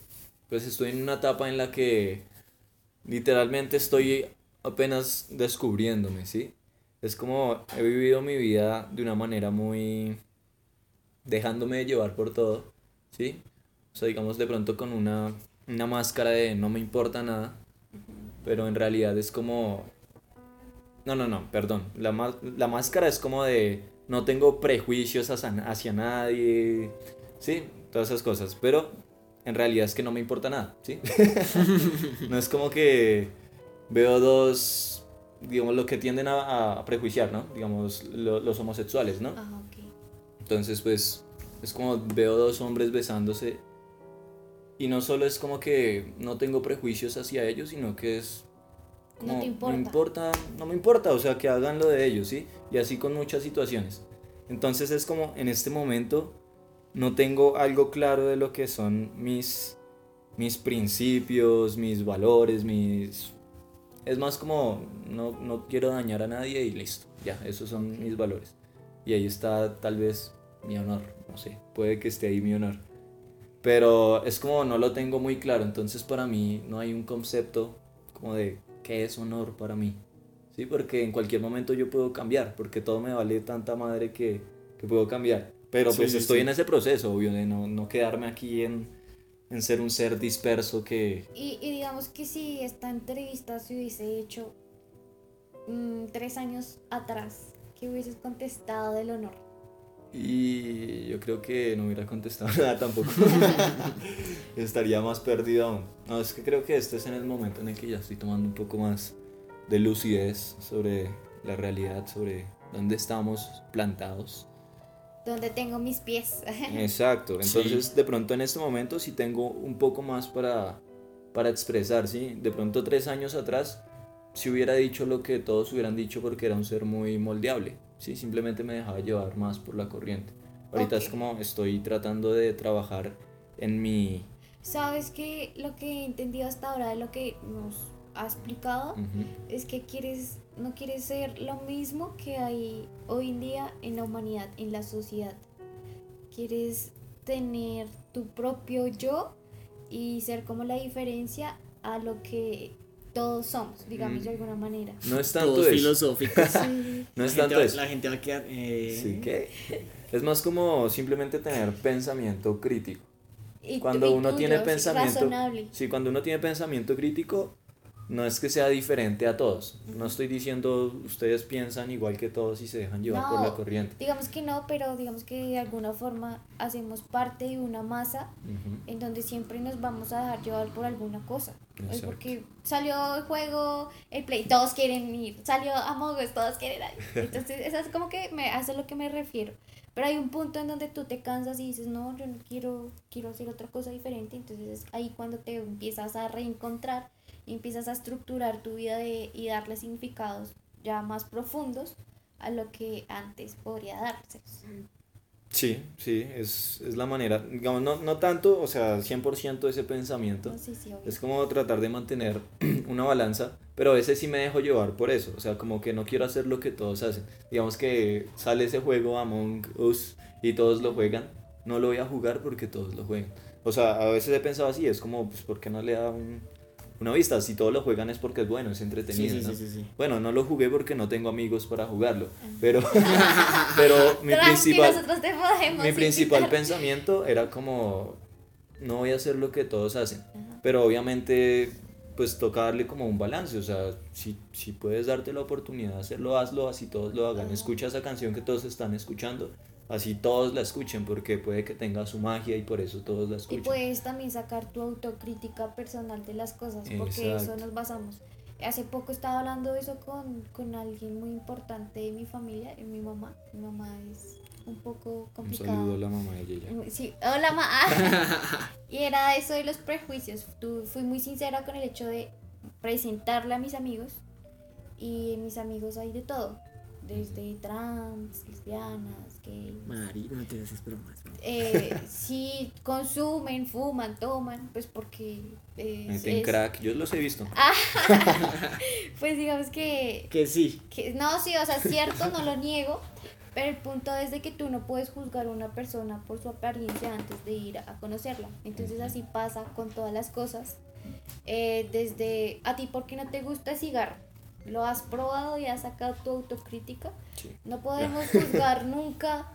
pues estoy en una etapa en la que literalmente estoy apenas descubriéndome, ¿sí? Es como he vivido mi vida de una manera muy dejándome llevar por todo, ¿sí? O sea, digamos de pronto con una, una máscara de no me importa nada, pero en realidad es como... No, no, no, perdón. La, la máscara es como de no tengo prejuicios hacia, hacia nadie, ¿sí? Todas esas cosas, pero en realidad es que no me importa nada, ¿sí? no es como que veo dos, digamos, lo que tienden a, a prejuiciar, ¿no? Digamos, lo- los homosexuales, ¿no? Ajá, ok. Entonces, pues, es como veo dos hombres besándose y no solo es como que no tengo prejuicios hacia ellos, sino que es como, No te importa. me importa, no me importa, o sea, que hagan lo de ellos, ¿sí? Y así con muchas situaciones. Entonces es como en este momento no tengo algo claro de lo que son mis mis principios, mis valores, mis es más como no, no quiero dañar a nadie y listo. Ya, esos son mis valores. Y ahí está tal vez mi honor, no sé, puede que esté ahí mi honor. Pero es como no lo tengo muy claro, entonces para mí no hay un concepto como de qué es honor para mí. Sí, porque en cualquier momento yo puedo cambiar, porque todo me vale tanta madre que, que puedo cambiar. Pero Sí, pues sí, estoy sí. en ese proceso, obvio, de no, no quedarme aquí en, en ser un ser disperso que... Y, y digamos que si esta entrevista se hubiese hecho mm, tres años atrás, ¿qué hubieses contestado del honor? Y yo creo que no hubiera contestado nada tampoco. Estaría más perdido aún. No, es que creo que este es en el momento en el que ya estoy tomando un poco más de lucidez sobre la realidad, sobre dónde estamos plantados. ¿Dónde tengo mis pies? Exacto. Entonces, de pronto en este momento sí tengo un poco más para, para expresar, ¿sí? De pronto tres años atrás, si hubiera dicho lo que todos hubieran dicho porque era un ser muy moldeable, ¿sí? Simplemente me dejaba llevar más por la corriente. Ahorita es como estoy tratando de trabajar en mi... Sabes que lo que he entendido hasta ahora de lo que nos ha explicado es que quieres no quieres ser lo mismo que hay hoy en día en la humanidad, en la sociedad. Quieres tener tu propio yo y ser como la diferencia a lo que todos somos, digamos Mm. de alguna manera. No es tanto Todos eso. filosóficos. Sí. No es la, tanto va, eso. la gente va a quedar. eh, Sí, ¿qué? Es más como simplemente tener pensamiento crítico. Y Cuando y uno tuyo, tiene pensamiento, razonable. sí, cuando uno tiene pensamiento crítico, no es que sea diferente a todos. No estoy diciendo ustedes piensan igual que todos y se dejan llevar por la No. corriente. Digamos que no, pero digamos que de alguna forma hacemos parte de una masa Ujú. en donde siempre nos vamos a dejar llevar por alguna cosa. Es porque salió el juego, el play, todos quieren ir, salió Among Us, todos quieren ir. Entonces, eso es como que me hace lo que me refiero. Pero hay un punto en donde tú te cansas y dices, no, yo no quiero, quiero hacer otra cosa diferente. Entonces es ahí cuando te empiezas a reencontrar empiezas a estructurar tu vida de, y darle significados ya más profundos a lo que antes podría darse. Sí, sí, es, es la manera. Digamos, no, no tanto, o sea, 100% ese pensamiento. No si obvio. Es como tratar de mantener una balanza, pero a veces sí me dejo llevar por eso, o sea, como que no quiero hacer lo que todos hacen. Digamos que sale ese juego Among Us y todos lo juegan, no lo voy a jugar porque todos lo juegan. O sea, a veces he pensado así, es como, pues, ¿por qué no le da un- una vista? Si todos lo juegan es porque es bueno, es entretenido, sí, ¿no? sí, sí, sí. Bueno, no lo jugué porque no tengo amigos para jugarlo, pero, pero mi Tranqui, principal mi principal pensamiento era como no voy a hacer lo que todos hacen Ajá. pero obviamente pues toca darle como un balance o sea si, si puedes darte la oportunidad de hacerlo hazlo así todos lo hagan Ajá. escucha esa canción que todos están escuchando así todos la escuchen porque puede que tenga su magia y por eso todos la Y escuchan puedes también sacar tu autocrítica personal de las cosas, porque eso Exacto. nos basamos. Hace poco estaba hablando de eso con, con alguien muy importante de mi familia, eh, mi mamá. Mi mamá es un poco un complicada. saludo a la mamá de ella Mm, Sí, hola ma. y era eso de los prejuicios. Tu- fui muy sincera con el hecho de presentarle a mis amigos. Y en mis amigos hay de todo. Desde trans, lesbianas, gays. Mari, no te haces bromas. bro. Eh, sí, consumen, fuman, toman, pues porque... eh, meten es- crack yo los he visto Pues digamos que, Que sí. que... No, sí, o sea, es cierto, no lo niego. Pero el punto es de que tú no puedes juzgar a una persona por su apariencia antes de ir a conocerla. Entonces así pasa con todas las cosas. Eh, desde a ti, ¿por qué no te gusta el cigarro? ¿Lo has probado y has sacado tu autocrítica? sí No podemos juzgar nunca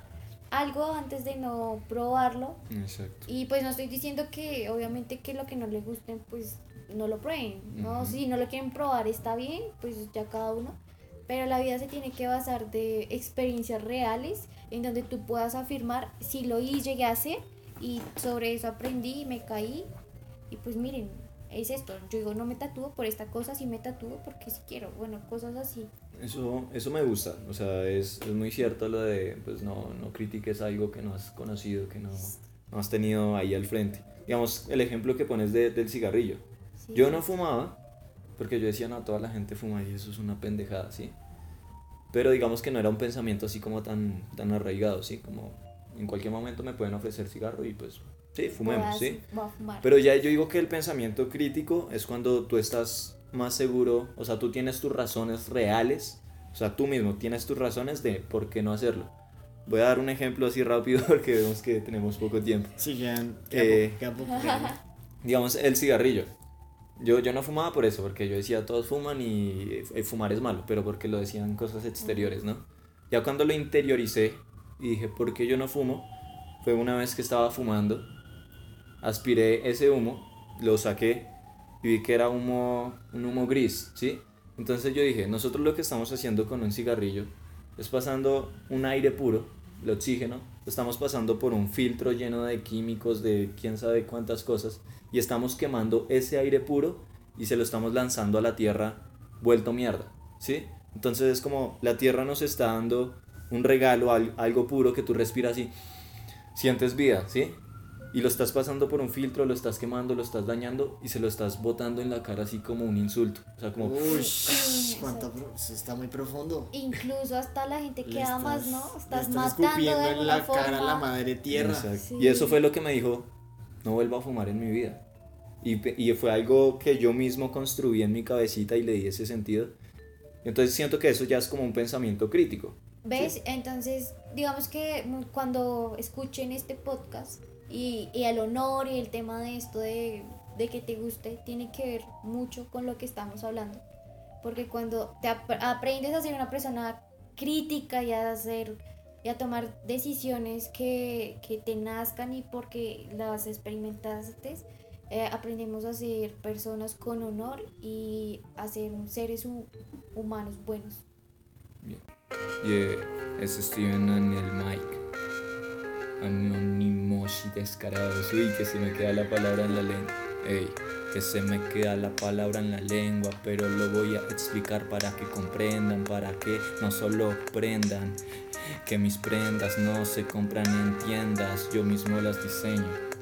algo antes de no probarlo. exacto Y pues no estoy diciendo que obviamente que lo que no les gusten pues no lo prueben, ¿no? Si no lo quieren probar está bien, pues ya cada uno. pero la vida se tiene que basar de experiencias reales en donde tú puedas afirmar si lo hice, llegué a hacer y sobre eso aprendí, me caí y pues miren, es esto, yo digo no me tatúo por esta cosa, sí me tatúo porque si quiero, bueno, cosas así. Eso, eso me gusta, o sea, es, es muy cierto lo de, pues no, no critiques algo que no has conocido, que no, no has tenido ahí al frente. Digamos, el ejemplo que pones de, del cigarrillo. Sí. Yo no fumaba, porque yo decía, no, toda la gente fuma y eso es una pendejada, ¿sí? Pero digamos que no era un pensamiento así como tan, tan arraigado, ¿sí? Como en cualquier momento me pueden ofrecer cigarro y pues, sí, fumemos, ¿sí? voy a fumar. Pero ya yo digo que el pensamiento crítico es cuando tú estás más seguro, o sea, tú tienes tus razones reales, o sea, tú mismo tienes tus razones de por qué no hacerlo. Voy a dar un ejemplo así rápido porque vemos que tenemos poco tiempo. Sí, queda Eh, Digamos, el cigarrillo. Yo, yo no fumaba por eso, porque yo decía todos fuman y eh, fumar es malo, pero porque lo decían cosas exteriores, ¿no? Ya cuando lo interioricé y dije, ¿por qué yo no fumo? Fue una vez que estaba fumando, aspiré ese humo, lo saqué y vi que era humo, un humo gris, ¿sí? Entonces yo dije, nosotros lo que estamos haciendo con un cigarrillo es pasando un aire puro, el oxígeno, estamos pasando por un filtro lleno de químicos, de quién sabe cuántas cosas, y estamos quemando ese aire puro y se lo estamos lanzando a la tierra vuelto mierda, ¿sí? Entonces es como la tierra nos está dando un regalo, al- algo puro que tú respiras y sientes vida, ¿sí? Y lo estás pasando por un filtro, lo estás quemando, lo estás dañando y se lo estás botando en la cara así como un insulto. O sea, como... Uy, Sí, cuánto pro- está muy profundo. Incluso hasta la gente Le que amas, estás- ¿no? le Estás, estás matando escupiendo de en la cara a la forma. madre tierra. Exacto. Sí. Y eso fue lo que me dijo, no vuelvo a fumar en mi vida. Y, y fue algo que yo mismo construí en mi cabecita y le di ese sentido. Entonces siento que eso ya es como un pensamiento crítico. ¿Ves? Entonces, digamos que cuando escuchen este podcast y, y el honor y el tema de esto de, de que te guste, tiene que ver mucho con lo que estamos hablando. Porque cuando te ap- aprendes a ser una persona crítica y a hacer y a tomar decisiones que, que te nazcan y porque las experimentaste, eh, aprendemos a ser personas con honor y a ser seres hu- humanos buenos. Yeah, es Steven en el mic. Anónimos y descarados. Uy, que se me queda la palabra en la lengua. Ey, que se me queda la palabra en la lengua, pero lo voy a explicar para que comprendan, para que no solo prendan. Que mis prendas no se compran en tiendas, yo mismo las diseño.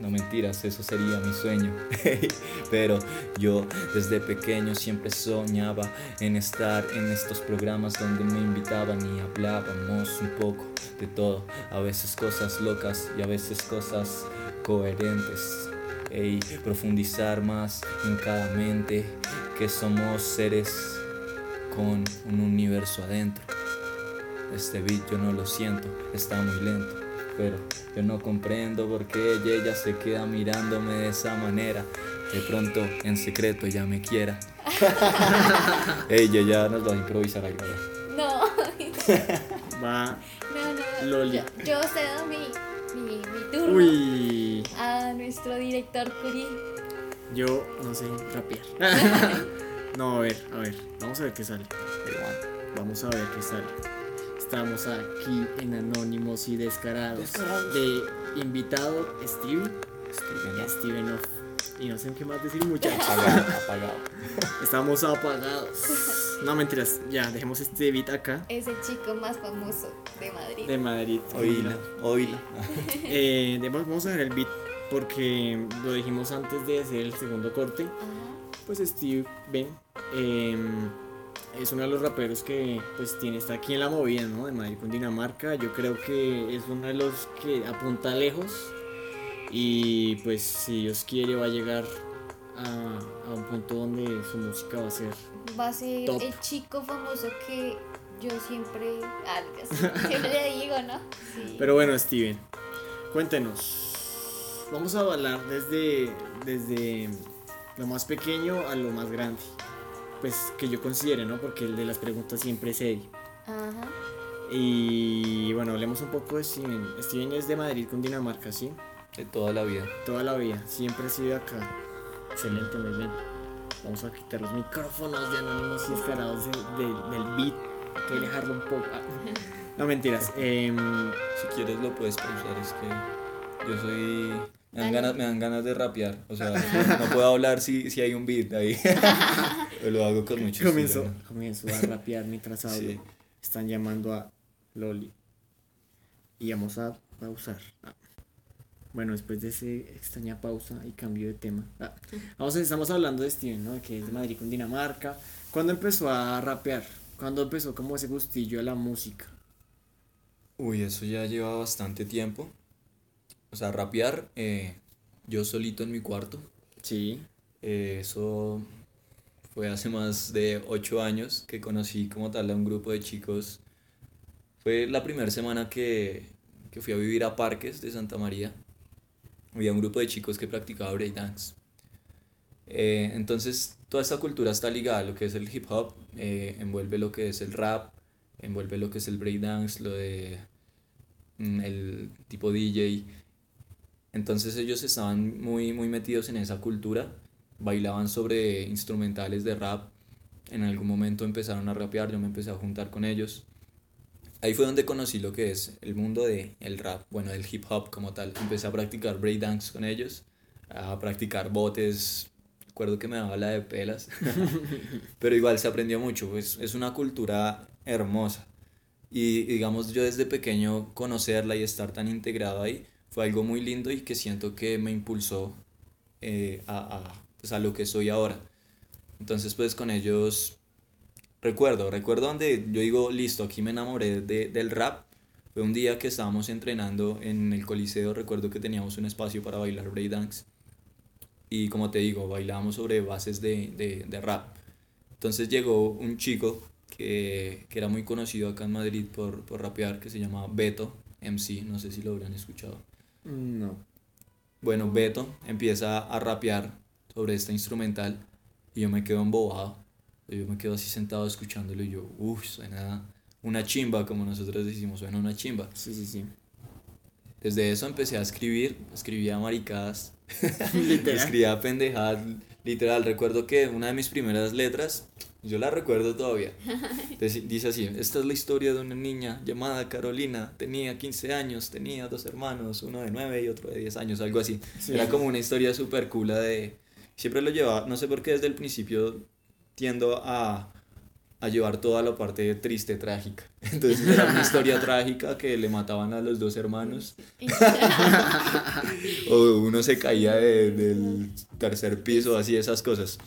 No mentiras, eso sería mi sueño. Pero yo desde pequeño siempre soñaba en estar en estos programas donde me invitaban y hablábamos un poco de todo. A veces cosas locas y a veces cosas coherentes. Y profundizar más en cada mente que somos seres con un universo adentro. Este beat yo no lo siento, está muy lento. Pero yo no comprendo por qué ella, ella se queda mirándome de esa manera. De pronto, en secreto, ya me quiera. Ella ya nos va a improvisar algo. No, Va. no, no. Loli. Yo, yo cedo mi, mi, mi turno Uy. a nuestro director Curi. Yo no sé rapear. no, a ver, a ver. Vamos a ver qué sale. Vamos a ver qué sale. Estamos aquí en Anónimos y Descarados. Descarados. De invitado Steve. Steven, Steven Off. Y no sé qué más decir, muchachos. apagado, apagado. Estamos apagados. No mentiras, ya, dejemos este beat acá. Es el chico más famoso de Madrid. De Madrid. Oíla, oíla. Eh, de- vamos a ver el beat porque lo dijimos antes de hacer el segundo corte. Ajá. Pues Steve Ben eh, es uno de los raperos que pues tiene está aquí en la movida, ¿no? De Madrid con Dinamarca. Yo creo que es uno de los que apunta lejos y pues si Dios quiere va a llegar a, a un punto donde su música va a ser Va a ser Top. el chico famoso que yo siempre, algo siempre le digo, ¿no? Sí. Pero bueno, Steven, cuéntenos. Vamos a hablar desde, desde lo más pequeño a lo más grande. Pues que yo considere, ¿no? Porque el de las preguntas siempre es Eddie. Ajá. Y bueno, hablemos un poco de Steven. Steven es de Madrid con Dinamarca, ¿sí? De toda la vida. Toda la vida, siempre ha sido acá. Excelente, muy bien. Vamos a quitar los micrófonos de anónimos inesperados de- de- del beat. Hay que dejarlo un poco. ah. No mentiras. em, Si quieres lo puedes pausar, es que yo soy... Me dan, ganas, me dan ganas de rapear, o sea, no puedo hablar si, si hay un beat ahí. lo hago con mucho Comienzo, estilo, ¿no? comienzo a rapear mientras hablo. Sí. Están llamando a Loli. Y vamos a pausar. Ah. Bueno, después de esa extraña pausa y cambio de tema. ah, Vamos a, estamos hablando de Steven, ¿no? Que es de Madrid con Dinamarca. ¿Cuándo empezó a rapear? ¿Cuándo empezó como ese gustillo a la música? Uy, eso ya lleva bastante tiempo. O sea, rapear eh, yo solito en mi cuarto. Sí. Eh, eso fue hace más de ocho años que conocí como tal a un grupo de chicos. Fue la primera semana que, que fui a vivir a Parques de Santa María. Había un grupo de chicos que practicaba breakdance. Eh, entonces, toda esta cultura está ligada a lo que es el hip hop, eh, envuelve lo que es el rap, envuelve lo que es el breakdance, lo de mm, el tipo DJ. Entonces ellos estaban muy, muy metidos en esa cultura, bailaban sobre instrumentales de rap, en algún momento empezaron a rapear, yo me empecé a juntar con ellos. Ahí fue donde conocí lo que es el mundo del el rap, bueno, del hip hop como tal. Empecé a practicar breakdance con ellos, a practicar botes, recuerdo que me daba la de pelas, pero igual se aprendió mucho, pues es una cultura hermosa. Y digamos, yo desde pequeño conocerla y estar tan integrado ahí fue algo muy lindo y que siento que me impulsó eh, a, a, pues a lo que soy ahora. Entonces, pues con ellos recuerdo, recuerdo donde yo digo, listo, aquí me enamoré de, del rap. Fue un día que estábamos entrenando en el Coliseo, recuerdo que teníamos un espacio para bailar breakdance. Y como te digo, bailábamos sobre bases de, de, de rap. Entonces llegó un chico que, que era muy conocido acá en Madrid por, por rapear, que se llama Beto MC, no sé si lo habrán escuchado. No. Bueno, Beto empieza a rapear sobre esta instrumental y yo me quedo embobado. Yo me quedo así sentado escuchándolo y yo, uff, suena una chimba, como nosotros decimos, suena una chimba. Sí, sí, sí. Desde eso empecé a escribir, escribía maricadas, Literal. escribía pendejadas, literal. Recuerdo que una de mis primeras letras, yo la recuerdo todavía. Dice así, esta es la historia de una niña llamada Carolina, tenía 15 años, tenía dos hermanos, uno de 9 y otro de 10 años, algo así. Sí. Era como una historia súper cool de... Siempre lo llevaba, no sé por qué desde el principio tiendo a, a llevar toda la parte triste, trágica. Entonces era una historia trágica que le mataban a los dos hermanos o uno se caía de- del tercer piso, así esas cosas.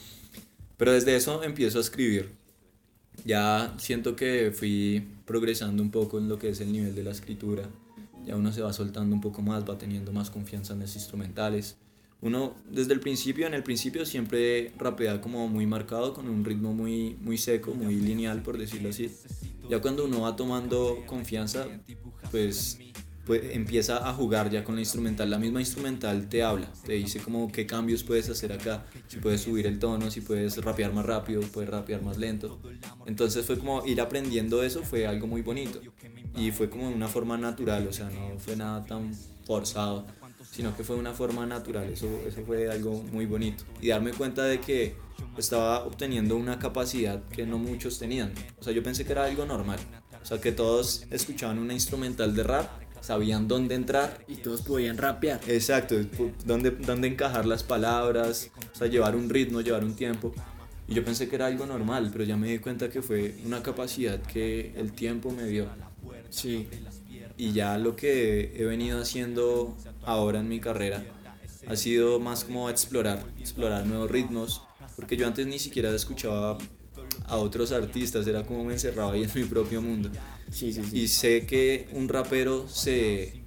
Pero desde eso empiezo a escribir. Ya siento que fui progresando un poco en lo que es el nivel de la escritura. Ya uno se va soltando un poco más, va teniendo más confianza en los instrumentales. Uno desde el principio, en el principio siempre rapea como muy marcado, con un ritmo muy, muy seco, muy lineal por decirlo así. Ya cuando uno va tomando confianza, pues pues, empieza a jugar ya con la instrumental. La misma instrumental te habla, te dice como qué cambios puedes hacer acá, si puedes subir el tono, si puedes rapear más rápido, puedes rapear más lento. Entonces fue como ir aprendiendo eso, fue algo muy bonito. Y fue como de una forma natural, o sea, no fue nada tan forzado, sino que fue de una forma natural, eso, eso fue algo muy bonito. Y darme cuenta de que estaba obteniendo una capacidad que no muchos tenían. O sea, yo pensé que era algo normal. O sea, que todos escuchaban una instrumental de rap, sabían dónde entrar Y todos podían rapear. Exacto, dónde, dónde encajar las palabras, o sea, llevar un ritmo, llevar un tiempo. Y yo pensé que era algo normal, pero ya me di cuenta que fue una capacidad que el tiempo me dio. Sí. Y ya lo que he venido haciendo ahora en mi carrera ha sido más como explorar, explorar nuevos ritmos, porque yo antes ni siquiera escuchaba a otros artistas, era como me encerraba ahí en mi propio mundo. Sí, sí, sí. Y sé que un rapero se,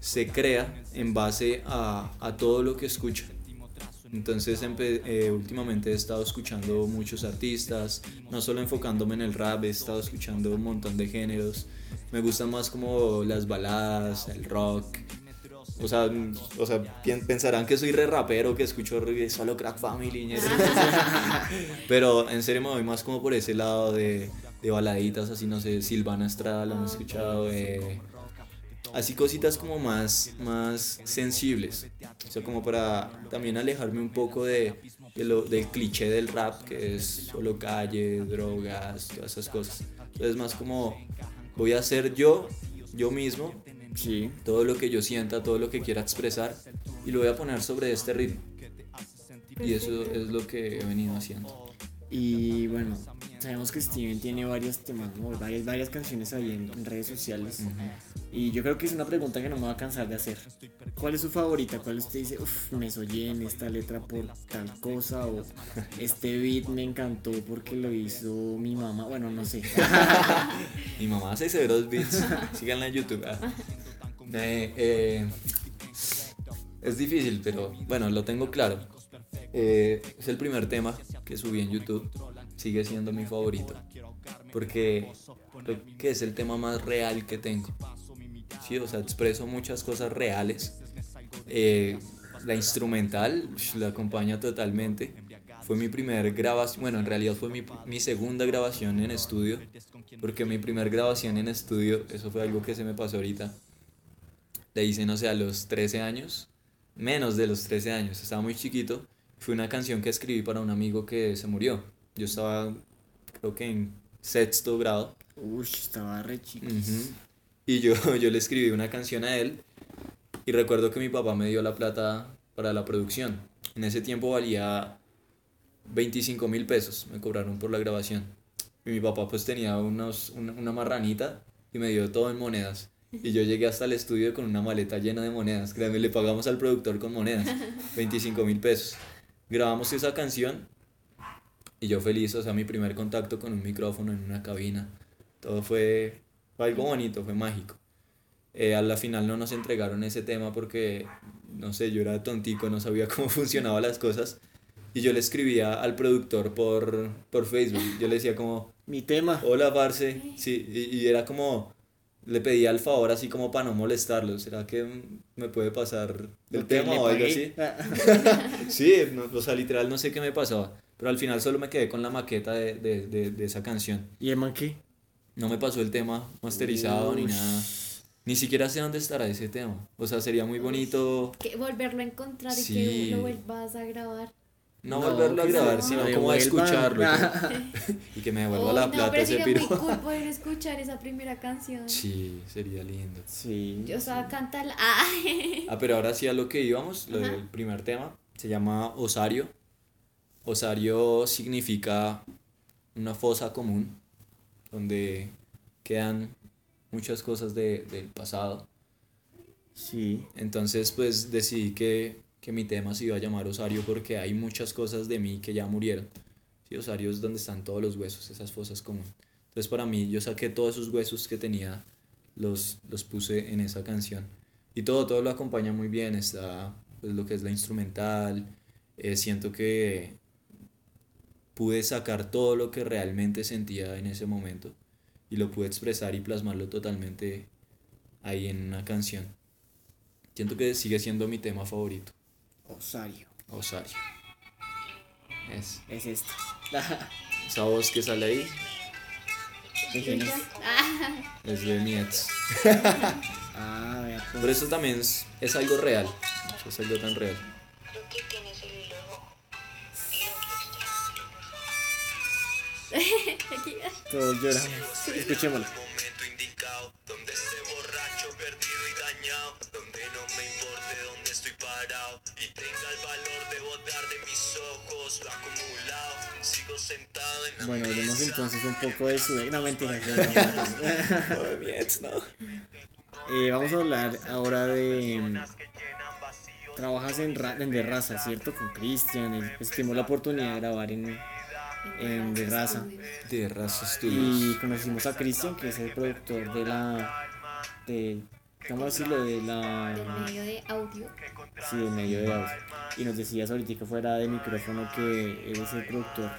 se crea en base a, a todo lo que escucha. Entonces eh, últimamente he estado escuchando muchos artistas, no solo enfocándome en el rap, he estado escuchando un montón de géneros. Me gustan más como las baladas, el rock. O sea, mm, o sea pensarán que soy re rapero, que escucho solo Crack Family. Pero en serio me voy más como por ese lado de, de baladitas, así no sé, Silvana Estrada, la han escuchado, eh, así cositas como más, más sensibles. O sea, como para también alejarme un poco de, de lo, del cliché del rap, que es solo calle, drogas, todas esas cosas. Entonces más como voy a ser yo, yo mismo, Sí. todo lo que yo sienta, todo lo que quiera expresar, y lo voy a poner sobre este ritmo. Y eso es lo que he venido haciendo. Y bueno, sabemos que Steven tiene varios temas, ¿no? varias, varias canciones ahí en, en redes sociales. Y yo creo que es una pregunta que no me va a cansar de hacer. ¿Cuál es su favorita? ¿Cuál usted dice, uff, me soñé en esta letra por tal cosa? O este beat me encantó porque lo hizo mi mamá. Bueno, no sé. Mi mamá hace severos beats. Síganla en YouTube. ah. Eh, eh, es difícil, pero bueno, lo tengo claro. Eh, es el primer tema que subí en YouTube. Sigue siendo mi favorito. Porque creo que es el tema más real que tengo. Sí, o sea, expreso muchas cosas reales. Eh, la instrumental la acompaña totalmente. Fue mi primer grabación, bueno, en realidad fue mi, mi segunda grabación en estudio. Porque mi primer grabación en estudio, eso fue algo que se me pasó ahorita. La hice, no sé, a los 13 años. Menos de los 13 años, estaba muy chiquito. Fue una canción que escribí para un amigo que se murió. Yo estaba, creo que en sexto grado. Uy, estaba re chiquis. Ujú. Y yo, yo le escribí una canción a él y recuerdo que mi papá me dio la plata para la producción. En ese tiempo valía 25 mil pesos, me cobraron por la grabación. Y mi papá pues tenía unos, una, una marranita y me dio todo en monedas. Y yo llegué hasta el estudio con una maleta llena de monedas. Créanme, le pagamos al productor con monedas. 25 mil pesos. Grabamos esa canción y yo feliz, o sea, mi primer contacto con un micrófono en una cabina. Todo fue, fue algo bonito, fue mágico. Eh, a la final no nos entregaron ese tema porque, no sé, yo era tontico, no sabía cómo funcionaban las cosas. Y yo le escribía al productor por, por Facebook. Yo le decía como, Mi tema. hola, parce. Sí, y, y era como, le pedía el favor así como para no molestarlo. ¿Será que me puede pasar el tema o algo así? Sí, no, o sea, literal no sé qué me pasaba. Pero al final solo me quedé con la maqueta de, de, de, de esa canción. ¿Y el man qué? No me pasó el tema masterizado ni nada. Ni siquiera sé dónde estará ese tema. O sea, sería muy bonito Que volverlo a encontrar y que lo vuelvas a grabar. No, No, volverlo a grabar, sino como a escucharlo. y que me devuelva la no, plata pero ese piro. muy cool poder escuchar esa primera canción. Sí, sería lindo. Sí. Yo estaba cantando. Ah, Ah, pero ahora sí a lo que íbamos, lo Ajá. del primer tema, se llama osario. Osario significa una fosa común, donde quedan muchas cosas de- del pasado. Sí. Entonces, pues decidí que, que mi tema se iba a llamar Osario porque hay muchas cosas de mí que ya murieron. Sí, Osario es donde están todos los huesos, esas fosas comunes. Entonces, para mí, yo saqué todos esos huesos que tenía, los, los puse en esa canción. Y todo, todo lo acompaña muy bien. Está pues, lo que es la instrumental. eh, siento que pude sacar todo lo que realmente sentía en ese momento y lo pude expresar y plasmarlo totalmente ahí en una canción. Siento que sigue siendo mi tema favorito, Osario. Osario. Es Es este. esa voz que sale ahí ¿De quién es? ah, es de mi ex. Ah, vea pues. Pero eso también es, es algo real. Eso es algo tan real. aquí. Todos lloramos. Escuchémoslo. momento indicado Donde esté borracho, perdido y dañado Donde no me parado Y tenga el valor de botar de mis ojos Lo acumulado Sigo sentado en la Bueno, hablemos entonces un poco de su... No, mentira. Eh, vamos a hablar ahora de... Trabajas en, ra en De Raza, ¿cierto? Con Cristian. él, Pues tuvimos la oportunidad de grabar en, en De Raza. De Raza Studios. Y conocimos a Cristian, que es el productor de la... De, ¿Cómo decirlo? De la... Del medio de audio. Sí, del medio de audio. Y nos decías ahorita fuera de micrófono que él es el productor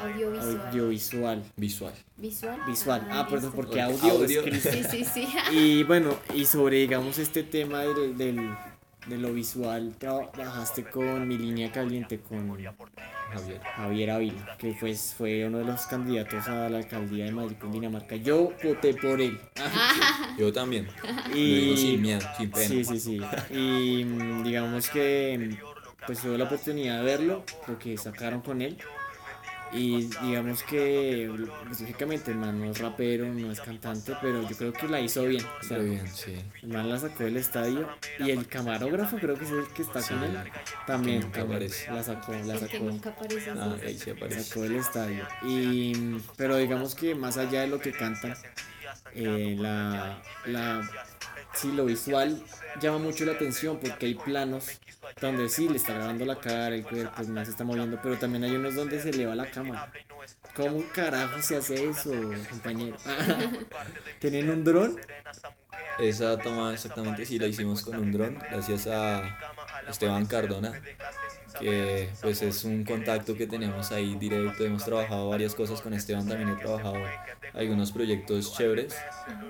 Audiovisual. audiovisual. Visual. Visual. Visual. Ah, perdón, porque Porque audio, audio. es. Sí, sí, sí. Y bueno, y sobre, digamos, este tema del, del- de lo visual, tra- trabajaste con mi línea caliente, con Javier. Javier Ávila, que pues fue uno de los candidatos a la alcaldía de Madrid, Dinamarca. Yo voté por él. Yo también. Lo Y digo sin miedo, sin pena. Sí, sí, sí. Y mm, digamos que pues tuve la oportunidad de verlo, porque sacaron con él. Y digamos que, pues, lógicamente, el man no es rapero, no es cantante, pero yo creo que la hizo bien. O sea, bien, sí. el man la sacó del estadio. Y el camarógrafo, creo que es el que está Sí, con él, también, nunca también aparece. la sacó, la sacó. nunca aparece así. Ah, ahí sí aparece. sacó del estadio. Y, pero digamos que más allá de lo que cantan, eh, la, la, sí, lo visual llama mucho la atención porque hay planos donde sí le está grabando la cara, el cuerpo, se está moviendo, pero también hay unos donde se eleva la cámara. ¿Cómo carajo se hace eso, compañero? ¿Tienen un dron? Esa toma exactamente sí la hicimos con un dron, gracias a Esteban Cardona, que pues es un contacto que tenemos ahí directo. Hemos trabajado varias cosas con Esteban, también he trabajado algunos proyectos chéveres.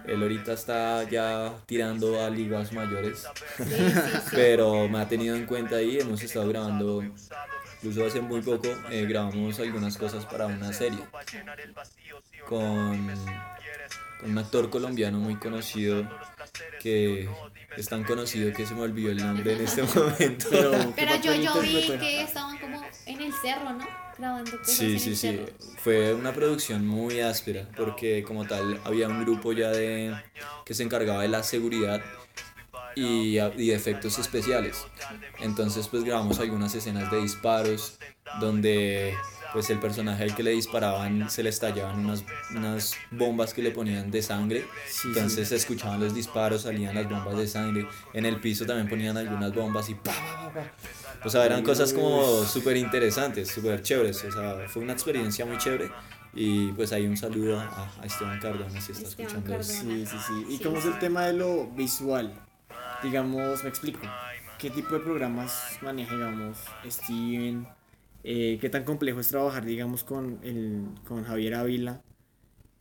Él ahorita está ya tirando a ligas mayores, Sí, sí, sí. pero me ha tenido en cuenta ahí. Hemos estado grabando, incluso hace muy poco, eh, grabamos algunas cosas para una serie con, con un actor colombiano muy conocido que es tan conocido que se me olvidó el nombre en este momento. Pero, ¿qué Pero yo, yo vi que estaban como en el cerro, ¿no? Grabando cosas Sí, en sí, el sí. cerro. Fue una producción muy áspera porque como tal había un grupo ya de que se encargaba de la seguridad y, y de efectos especiales. Entonces pues grabamos algunas escenas de disparos donde pues el personaje al que le disparaban se le estallaban unas, unas bombas que le ponían de sangre. Sí, Entonces se escuchaban los disparos, salían las bombas de sangre. En el piso también ponían algunas bombas y pa, pa, pa, pa. O sea, eran cosas como súper interesantes, súper chéveres. O sea, fue una experiencia muy chévere. Y pues ahí un saludo a, a Esteban Cardona si está Esteban escuchando. Cardona. Sí, sí, sí. ¿Y Sí, cómo es el tema de lo visual? Digamos, me explico. ¿Qué tipo de programas maneja, digamos, Steven? Eh, ¿Qué tan complejo es trabajar, digamos, con, el, con Javier Ávila?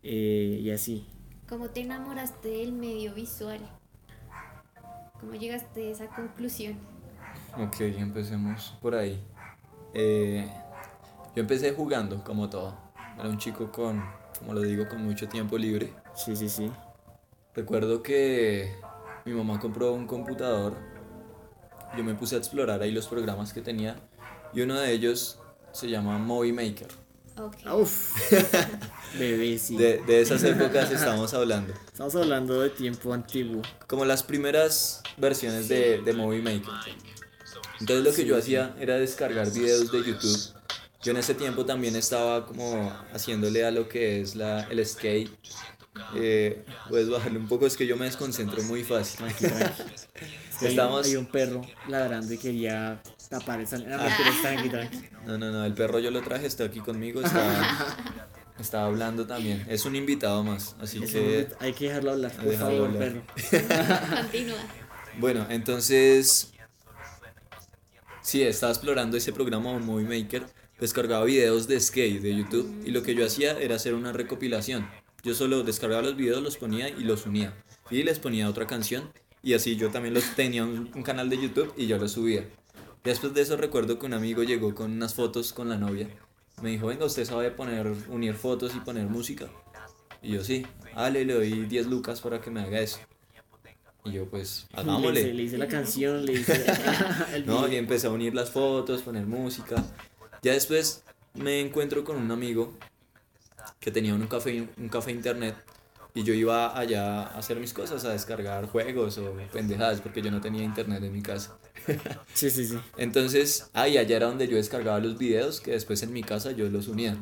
Eh, y así. ¿Cómo te enamoraste del medio visual? ¿Cómo llegaste a esa conclusión? Ok, empecemos por ahí. Eh, yo empecé jugando, como todo. Era un chico con, como lo digo, con mucho tiempo libre. Sí, sí, sí. Recuerdo que mi mamá compró un computador. Yo me puse a explorar ahí los programas que tenía. Y uno de ellos se llama Movie Maker. Ok. Uf, bebé, sí. De, de esas épocas estamos hablando. Estamos hablando de tiempo antiguo. Como las primeras versiones de, de Movie Maker. Entonces lo que yo hacía era descargar videos de YouTube. Yo en ese tiempo también estaba como haciéndole a lo que es la, el skate. Eh, puedes bajarle un poco, es que yo me desconcentro muy fácil. Tranqui, tranqui. Es que hay un- Estamos- Hay un perro ladrando y quería tapar esa. No, Ah. mentiras, tranqui, tranqui. No, no, no, el perro yo lo traje, está aquí conmigo, está, está hablando también. Es un invitado más, así que... hay que dejarlo hablar, por favor, hablar. perro. Continúa. Bueno, entonces... Sí, estaba explorando ese programa un Movie Maker, descargaba videos de skate de YouTube y lo que yo hacía era hacer una recopilación. Yo solo descargaba los videos, los ponía y los unía. Y les ponía otra canción y así yo también los tenía un, un canal de YouTube y yo los subía. Después de eso recuerdo que un amigo llegó con unas fotos con la novia. Me dijo, venga, usted sabe poner, unir fotos y poner música. Y yo sí, dale, le doy 10 lucas para que me haga eso. Y yo pues, Le hice, hagámosle. le hice la canción, le hice el No, y empecé a unir las fotos, poner música. Ya después me encuentro con un amigo que tenía un café, un café internet y yo iba allá a hacer mis cosas, a descargar juegos o pendejadas porque yo no tenía internet en mi casa. Sí, sí, sí. Entonces, ahí allá era donde yo descargaba los videos que después en mi casa yo los unía.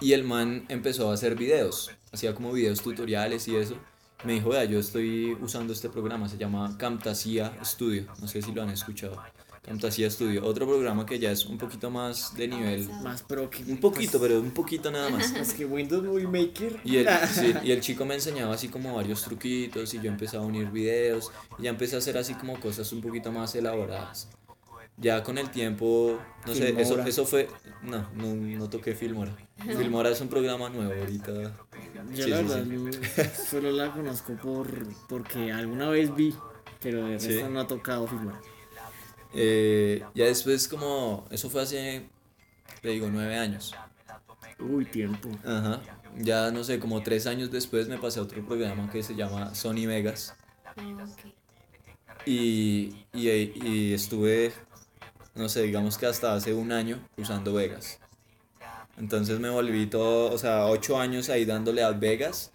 Y el man empezó a hacer videos, hacía como videos tutoriales y eso. Me dijo, vea, yo estoy usando este programa, se llama Camtasia Studio, no sé si lo han escuchado. Camtasia Studio, otro programa que ya es un poquito más de nivel, Más pro que. un poquito, pero un poquito nada más. Es que Windows Movie Maker. Y el, sí, y el chico me enseñaba así como varios truquitos y yo empecé a unir videos y ya empecé a hacer así como cosas un poquito más elaboradas. Ya con el tiempo, no sé, eso, Filmora. eso fue, no, no, no toqué Filmora. Filmora es un programa nuevo ahorita. Yo Sí, la sí, verdad sí. solo la conozco por porque alguna vez vi, pero de resto Sí. no ha tocado filmar. Eh, ya después como, eso fue hace, le digo, nueve años. Uy, tiempo. Ajá. Ya no sé, como tres años después me pasé a otro programa que se llama Sony Vegas. Ah, ok. Y, y, y estuve, no sé, digamos que hasta hace un año usando Vegas. Entonces me volví todo, o sea, ocho años ahí dándole a Vegas.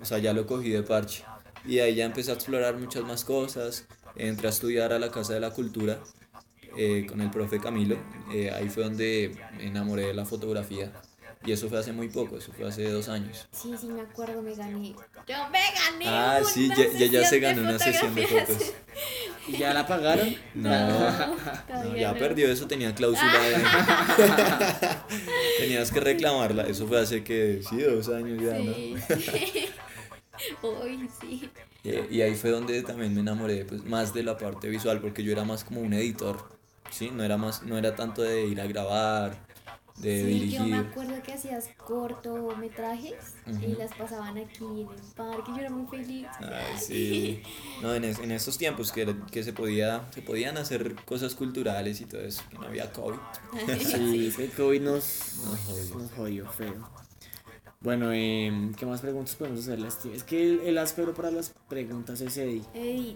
O sea, ya lo cogí de parche. Y ahí ya empecé a explorar muchas más cosas. Entré a estudiar a la Casa de la Cultura eh, con el profe Camilo. Eh, ahí fue donde me enamoré de la fotografía. Y eso fue hace muy poco, eso fue hace dos años. Sí, sí, me acuerdo, me gané. Yo me gané. Ah, sí, una ya, ya, ya se ganó una sesión de fotos. ¿Y ya la pagaron? No, No, no, ya no. perdió eso, tenía cláusula de... Tenías que reclamarla, eso fue hace que, sí, dos años ya, ¿no? Sí. Uy, sí. Y, y ahí fue donde también me enamoré pues, más de la parte visual, porque yo era más como un editor, ¿sí? No era, más, no era tanto de ir a grabar, de Sí, yo me dirigir. acuerdo que hacías cortometrajes y Ujú. las pasaban aquí en el parque. Yo era muy feliz. Ay, sí. No, en, es- en esos tiempos que, que se, podía, se podían hacer cosas culturales y todo eso, que no había COVID. Sí, el COVID nos, Nos jodió. nos jodió feo. Bueno, em, ¿qué más preguntas podemos Steve? Es que el, el áspero para las preguntas es Eddie.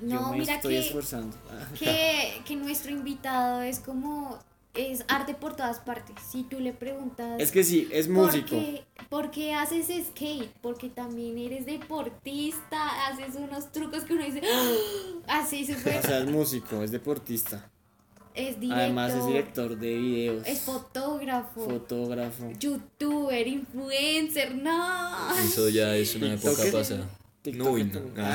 Yo no, me mira estoy que, esforzando. Que, que nuestro invitado es como. Es arte por todas partes. Si tú le preguntas. Es que sí, es ¿por músico. qué, por qué haces skate? Porque también eres deportista, haces unos trucos que uno dice. Así súper. O sea, es músico, es deportista. Es director. Además es director de videos. Es fotógrafo. fotógrafo. youtuber, influencer, no. Eso ya es una época pasada. No, uy, no. también.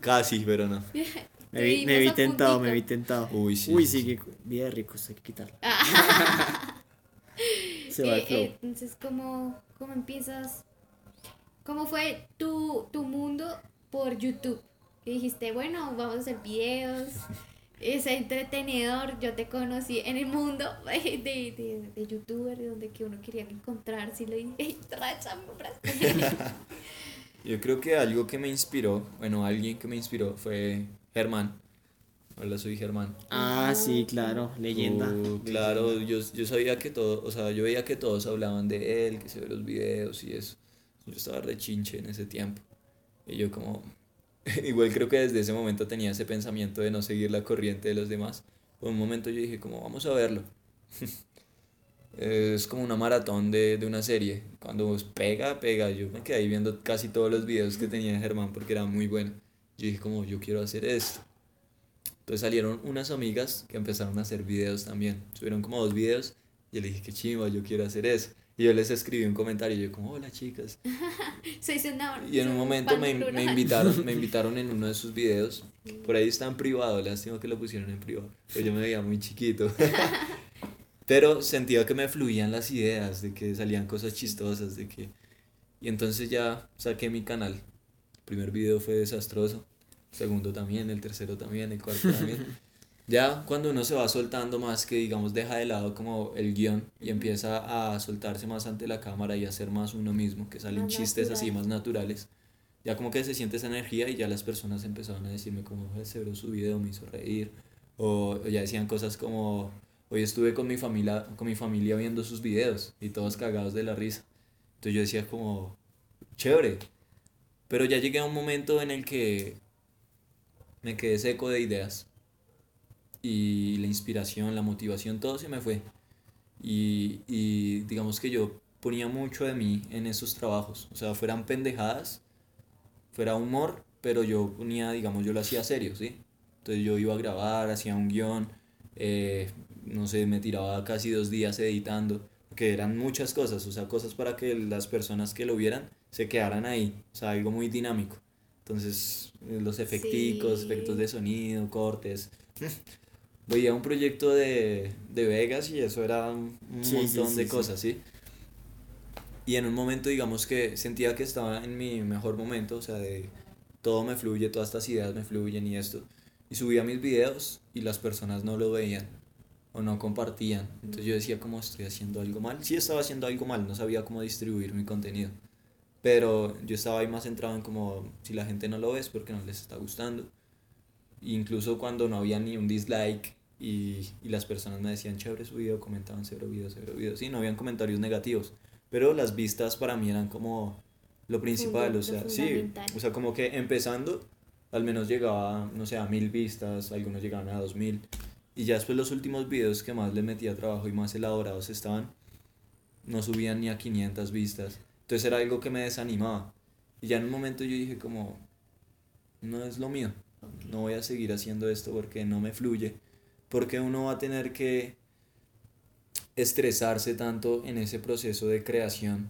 Casi, pero no. Me vi, me vi tentado, puntito. me vi tentado. Uy, sí, Uy, sí, sí, que vida de ricos, hay que quitarlo. Ah. Se va el Eh, flow. eh, entonces, ¿cómo, ¿cómo empiezas? ¿Cómo fue tu, tu mundo por YouTube? Que dijiste, bueno, vamos a hacer videos. Es entretenedor. Yo te conocí en el mundo de, de, de youtuber, donde que uno quería encontrarse. Y le dije, "Ey, tráchame un brazo". Yo creo que algo que me inspiró, bueno, alguien que me inspiró fue Germán. Hola, soy Germán. Ah, sí, claro, leyenda. Uh, claro, yo, yo sabía que todo, o sea, yo veía que todos hablaban de él, que se ve los videos y eso. Yo estaba rechinche en ese tiempo. Y yo como, igual creo que desde ese momento tenía ese pensamiento de no seguir la corriente de los demás. Por un momento yo dije como, vamos a verlo. es como una maratón de, de una serie. Cuando pega, pega. Yo me quedé ahí viendo casi todos los videos que tenía Germán porque era muy bueno. Yo dije como, yo quiero hacer esto. Entonces salieron unas amigas que empezaron a hacer videos también. Subieron como dos videos y yo le dije, qué chimba, yo quiero hacer eso. Y yo les escribí un comentario y yo como, hola chicas. Soy no- Y en un momento me, me invitaron, me invitaron en uno de sus videos. Por ahí está en privado, lástima que lo pusieron en privado. Pues yo me veía muy chiquito. Pero sentía que me fluían las ideas, de que salían cosas chistosas, de que... Y entonces ya saqué mi canal. El primer video fue desastroso. El segundo también, el tercero también, el cuarto también. Ya cuando uno se va soltando más, que digamos deja de lado como el guion y empieza a soltarse más ante la cámara y a ser más uno mismo, que salen Más chistes así natural. más naturales, ya como que se siente esa energía y ya las personas empezaron a decirme como, ese bro su video me hizo reír, o, o ya decían cosas como, hoy estuve con mi familia, con mi familia viendo sus videos y todos cagados de la risa. Entonces yo decía como, chévere, pero ya llegué a un momento en el que me quedé seco de ideas y la inspiración, la motivación, todo se me fue. Y, y digamos que yo ponía mucho de mí en esos trabajos, o sea, fueran pendejadas, fuera humor, pero yo ponía, digamos, yo lo hacía serio, ¿sí? Entonces yo iba a grabar, hacía un guion, eh, no sé, me tiraba casi dos días editando, que eran muchas cosas, o sea, cosas para que las personas que lo vieran se quedaran ahí, o sea, algo muy dinámico. Entonces, eh, los efecticos, Sí. efectos de sonido, cortes. Veía un proyecto de, de Vegas y eso era un, Sí, montón sí, de sí. cosas, ¿sí? Y en un momento, digamos que sentía que estaba en mi mejor momento, o sea, de todo me fluye, todas estas ideas me fluyen y esto. Y subía mis videos y las personas no lo veían o no compartían. Entonces yo decía, ¿cómo estoy haciendo algo mal? Sí estaba haciendo algo mal, no sabía cómo distribuir mi contenido. Pero yo estaba ahí más centrado en como, si la gente no lo ve es porque no les está gustando. Incluso cuando no había ni un dislike y, y las personas me decían, chévere su video, comentaban cero videos, cero videos. Sí, no habían comentarios negativos, pero las vistas para mí eran como lo principal, o sea, sí, o sea, como que empezando, al menos llegaba, no sé, a mil vistas, algunos llegaban a dos mil, y ya después los últimos videos que más le metía trabajo y más elaborados estaban, no subían ni a 500 vistas, entonces era algo que me desanimaba, y ya en un momento yo dije como, no es lo mío, no voy a seguir haciendo esto porque no me fluye, porque uno va a tener que estresarse tanto en ese proceso de creación.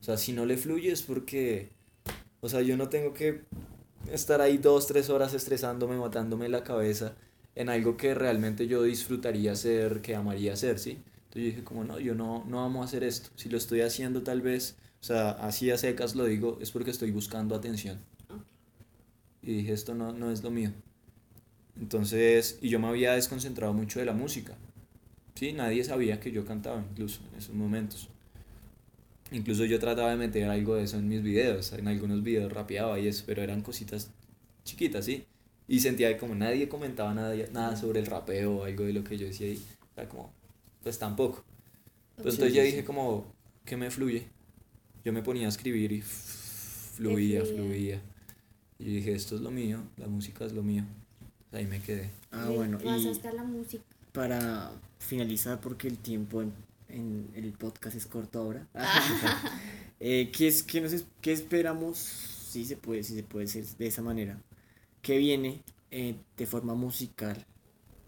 O sea, si no le fluye es porque, o sea, yo no tengo que estar ahí dos, tres horas estresándome, matándome la cabeza en algo que realmente yo disfrutaría hacer, que amaría hacer, ¿sí? Entonces yo dije como, no, yo no, no amo hacer esto. Si lo estoy haciendo tal vez, o sea, así a secas lo digo, es porque estoy buscando atención. Y dije, esto no, no es lo mío. Entonces, y yo me había desconcentrado mucho de la música. Sí, nadie sabía que yo cantaba incluso en esos momentos. Incluso yo trataba de meter algo de eso en mis videos, en algunos videos rapeaba y eso, pero eran cositas chiquitas, ¿sí? Y sentía que como nadie comentaba nada, nada sobre el rapeo o algo de lo que yo decía ahí, era como, pues tampoco. Pues Sí, entonces sí, ya dije como, ¿qué me fluye? Yo me ponía a escribir y fluía, fluía. fluía. Y yo dije, esto es lo mío, la música es lo mío. Ahí me quedé. Ah, bueno, y pasaste a la música. para finalizar, porque el tiempo en, en el podcast es corto ahora, eh, ¿qué, es, qué, nos es- qué esperamos, si se puede, si se puede decir de esa manera, que viene eh, de forma musical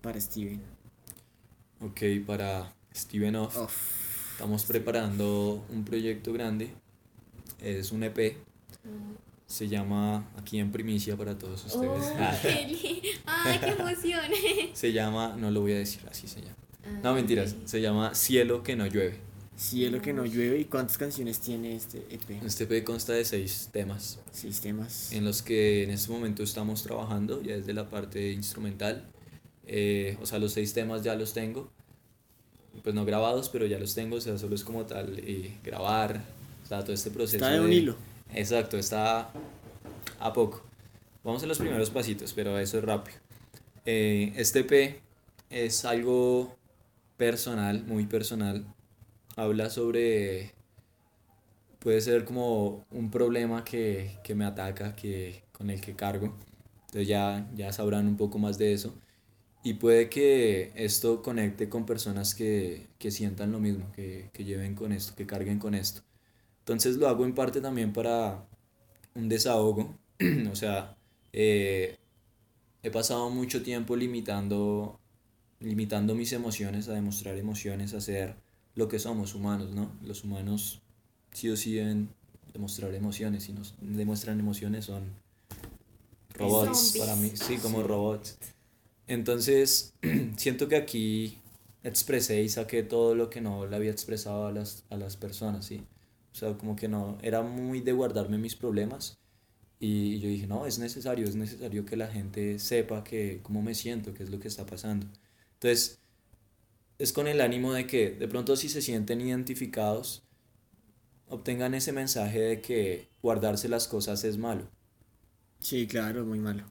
para Steven? Ok, para Steven Off. Estamos preparando un proyecto grande. Es un EP. Se llama, aquí en primicia para todos ustedes. Oh, Ah, qué li- ¡Ay, qué emoción! se llama, no lo voy a decir, así se llama. Ah, No, mentiras. ok. Se llama Cielo que no llueve. Cielo que no llueve, ¿y cuántas canciones tiene este EP? Este EP consta de seis temas Sistemas. en los que en este momento estamos trabajando ya desde la parte instrumental. Eh, o sea, los seis temas ya los tengo. Pues no grabados, pero ya los tengo. O sea, solo es como tal eh, grabar. O sea, todo este proceso. Está de un hilo. Exacto, está a poco. Vamos a los primeros pasitos, pero eso es rápido. Eh, este EP es algo personal, muy personal. Habla sobre... Puede ser como un problema que, que me ataca, que, con el que cargo. Entonces ya, ya sabrán un poco más de eso. Y puede que esto conecte con personas que, que sientan lo mismo, que, que lleven con esto, que carguen con esto. Entonces lo hago en parte también para un desahogo. o sea, eh, he pasado mucho tiempo limitando, limitando mis emociones, a demostrar emociones, a ser lo que somos humanos, ¿no? Los humanos sí o sí deben demostrar emociones. Si no demuestran emociones son robots para mí, sí, como robots. Entonces, siento que aquí expresé y saqué todo lo que no le había expresado a las, a las personas, ¿sí? O sea, como que no, era muy de guardarme mis problemas y yo dije, no, es necesario, es necesario que la gente sepa que cómo me siento, qué es lo que está pasando. Entonces, es con el ánimo de que de pronto si se sienten identificados, obtengan ese mensaje de que guardarse las cosas es malo. Sí, claro, muy malo.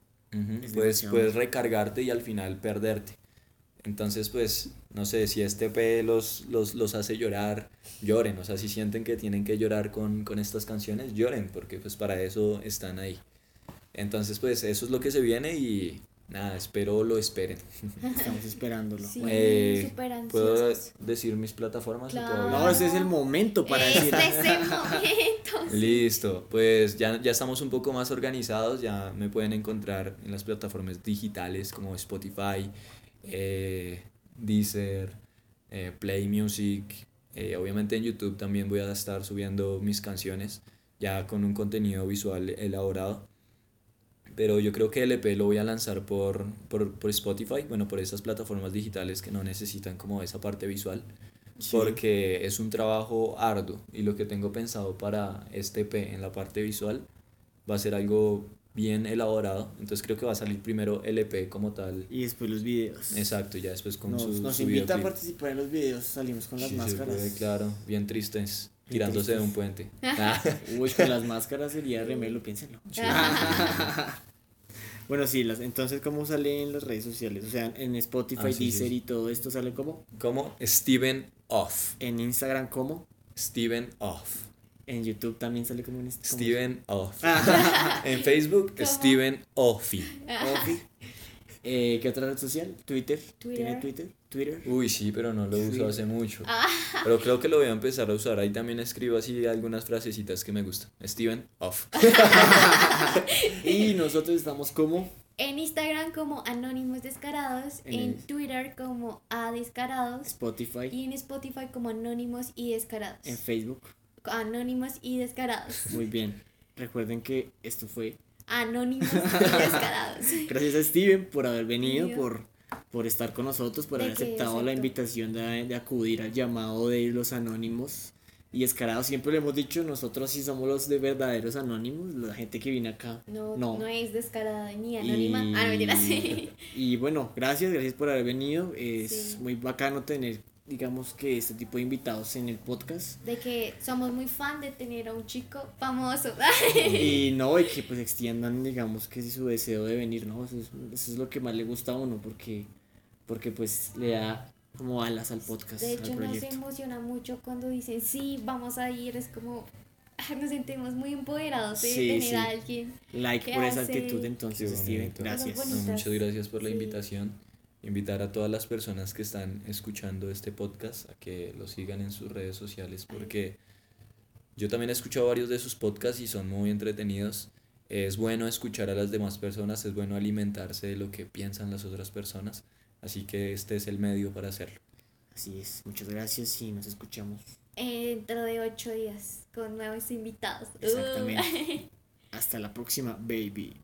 Es Puedes, recargarte y al final perderte. Entonces, pues, no sé, si este P los, los, los hace llorar, lloren. O sea, si sienten que tienen que llorar con, con estas canciones, lloren, porque pues para eso están ahí. Entonces, pues, eso es lo que se viene y nada, espero lo esperen. Estamos esperándolo. Sí, Eh, ¿Puedo decir mis plataformas? Claro. No, ese es el momento para decir. Este es el momento. Listo, pues ya, ya estamos un poco más organizados, ya me pueden encontrar en las plataformas digitales como Spotify, eh, Deezer, eh, Play Music, eh, obviamente en YouTube también voy a estar subiendo mis canciones ya con un contenido visual elaborado. Pero yo creo que el EP lo voy a lanzar por, por, por Spotify, bueno, por esas plataformas digitales que no necesitan como esa parte visual Sí. porque es un trabajo arduo y lo que tengo pensado para este P en la parte visual va a ser algo bien elaborado, entonces creo que va a salir primero el EP como tal, Y después los videos. exacto, ya después con Nos, su, nos su invita a participar en los videos, salimos con las Sí, máscaras. puede, claro, bien tristes, Bien tirándose de un puente. Ah, Uy, con las máscaras sería remelo, piénsenlo. Bueno, sí, las, entonces, ¿cómo sale en las redes sociales? O sea, en Spotify, Ah, sí, Deezer sí. y todo esto sale como. Como Steven Off. En Instagram, como. Steven Off. En YouTube también sale como en este. Steven Off. Ah, En Facebook, ¿Cómo? Steven Offy. Ofi. Eh, ¿Qué otra red social? Twitter. ¿Tiene Twitter. Twitter? Twitter. Uy, sí, pero no lo uso Sí. hace mucho. Ah. Pero creo que lo voy a empezar a usar. Ahí también escribo así algunas frasecitas que me gustan. Steven Off. Y nosotros estamos como. En Instagram como Anónimos Descarados, En en, Twitter como A Descarados Spotify. y en Spotify como Anónimos y Descarados. En Facebook. Anónimos y Descarados. Muy bien. Recuerden que esto fue. Anónimos y Descarados. Gracias a Steven por haber venido, por, por estar con nosotros, por haber aceptado la invitación de, de acudir al llamado de los anónimos. Y escarados, siempre le hemos dicho, nosotros sí somos los de verdaderos anónimos, la gente que viene acá. No, No. no. es descarada ni anónima. Y, Ah, no, mentiras. y bueno, gracias, gracias por haber venido. Es Sí. muy bacano tener, digamos que este tipo de invitados en el podcast. De que somos muy fan de tener a un chico famoso. Y no, y que pues extiendan, digamos que su deseo de venir, ¿no? Eso es, eso es lo que más le gusta a uno, porque, porque pues le da como alas al podcast, De hecho, nos emociona mucho cuando dicen, sí, vamos a ir. Es como, nos sentimos muy empoderados de Sí, tener sí. a alguien. Like por esa hace- actitud entonces, Steven. Gracias. No, muchas gracias por la Sí. invitación. Invitar a todas las personas que están escuchando este podcast a que lo sigan en sus redes sociales porque yo también he escuchado varios de sus podcasts y son muy entretenidos. Es bueno escuchar a las demás personas, es bueno alimentarse de lo que piensan las otras personas, así que este es el medio para hacerlo. Así es. Muchas gracias y nos escuchamos. eh, Dentro de ocho días con nuevos invitados. Uh. Exactamente. Hasta la próxima, baby.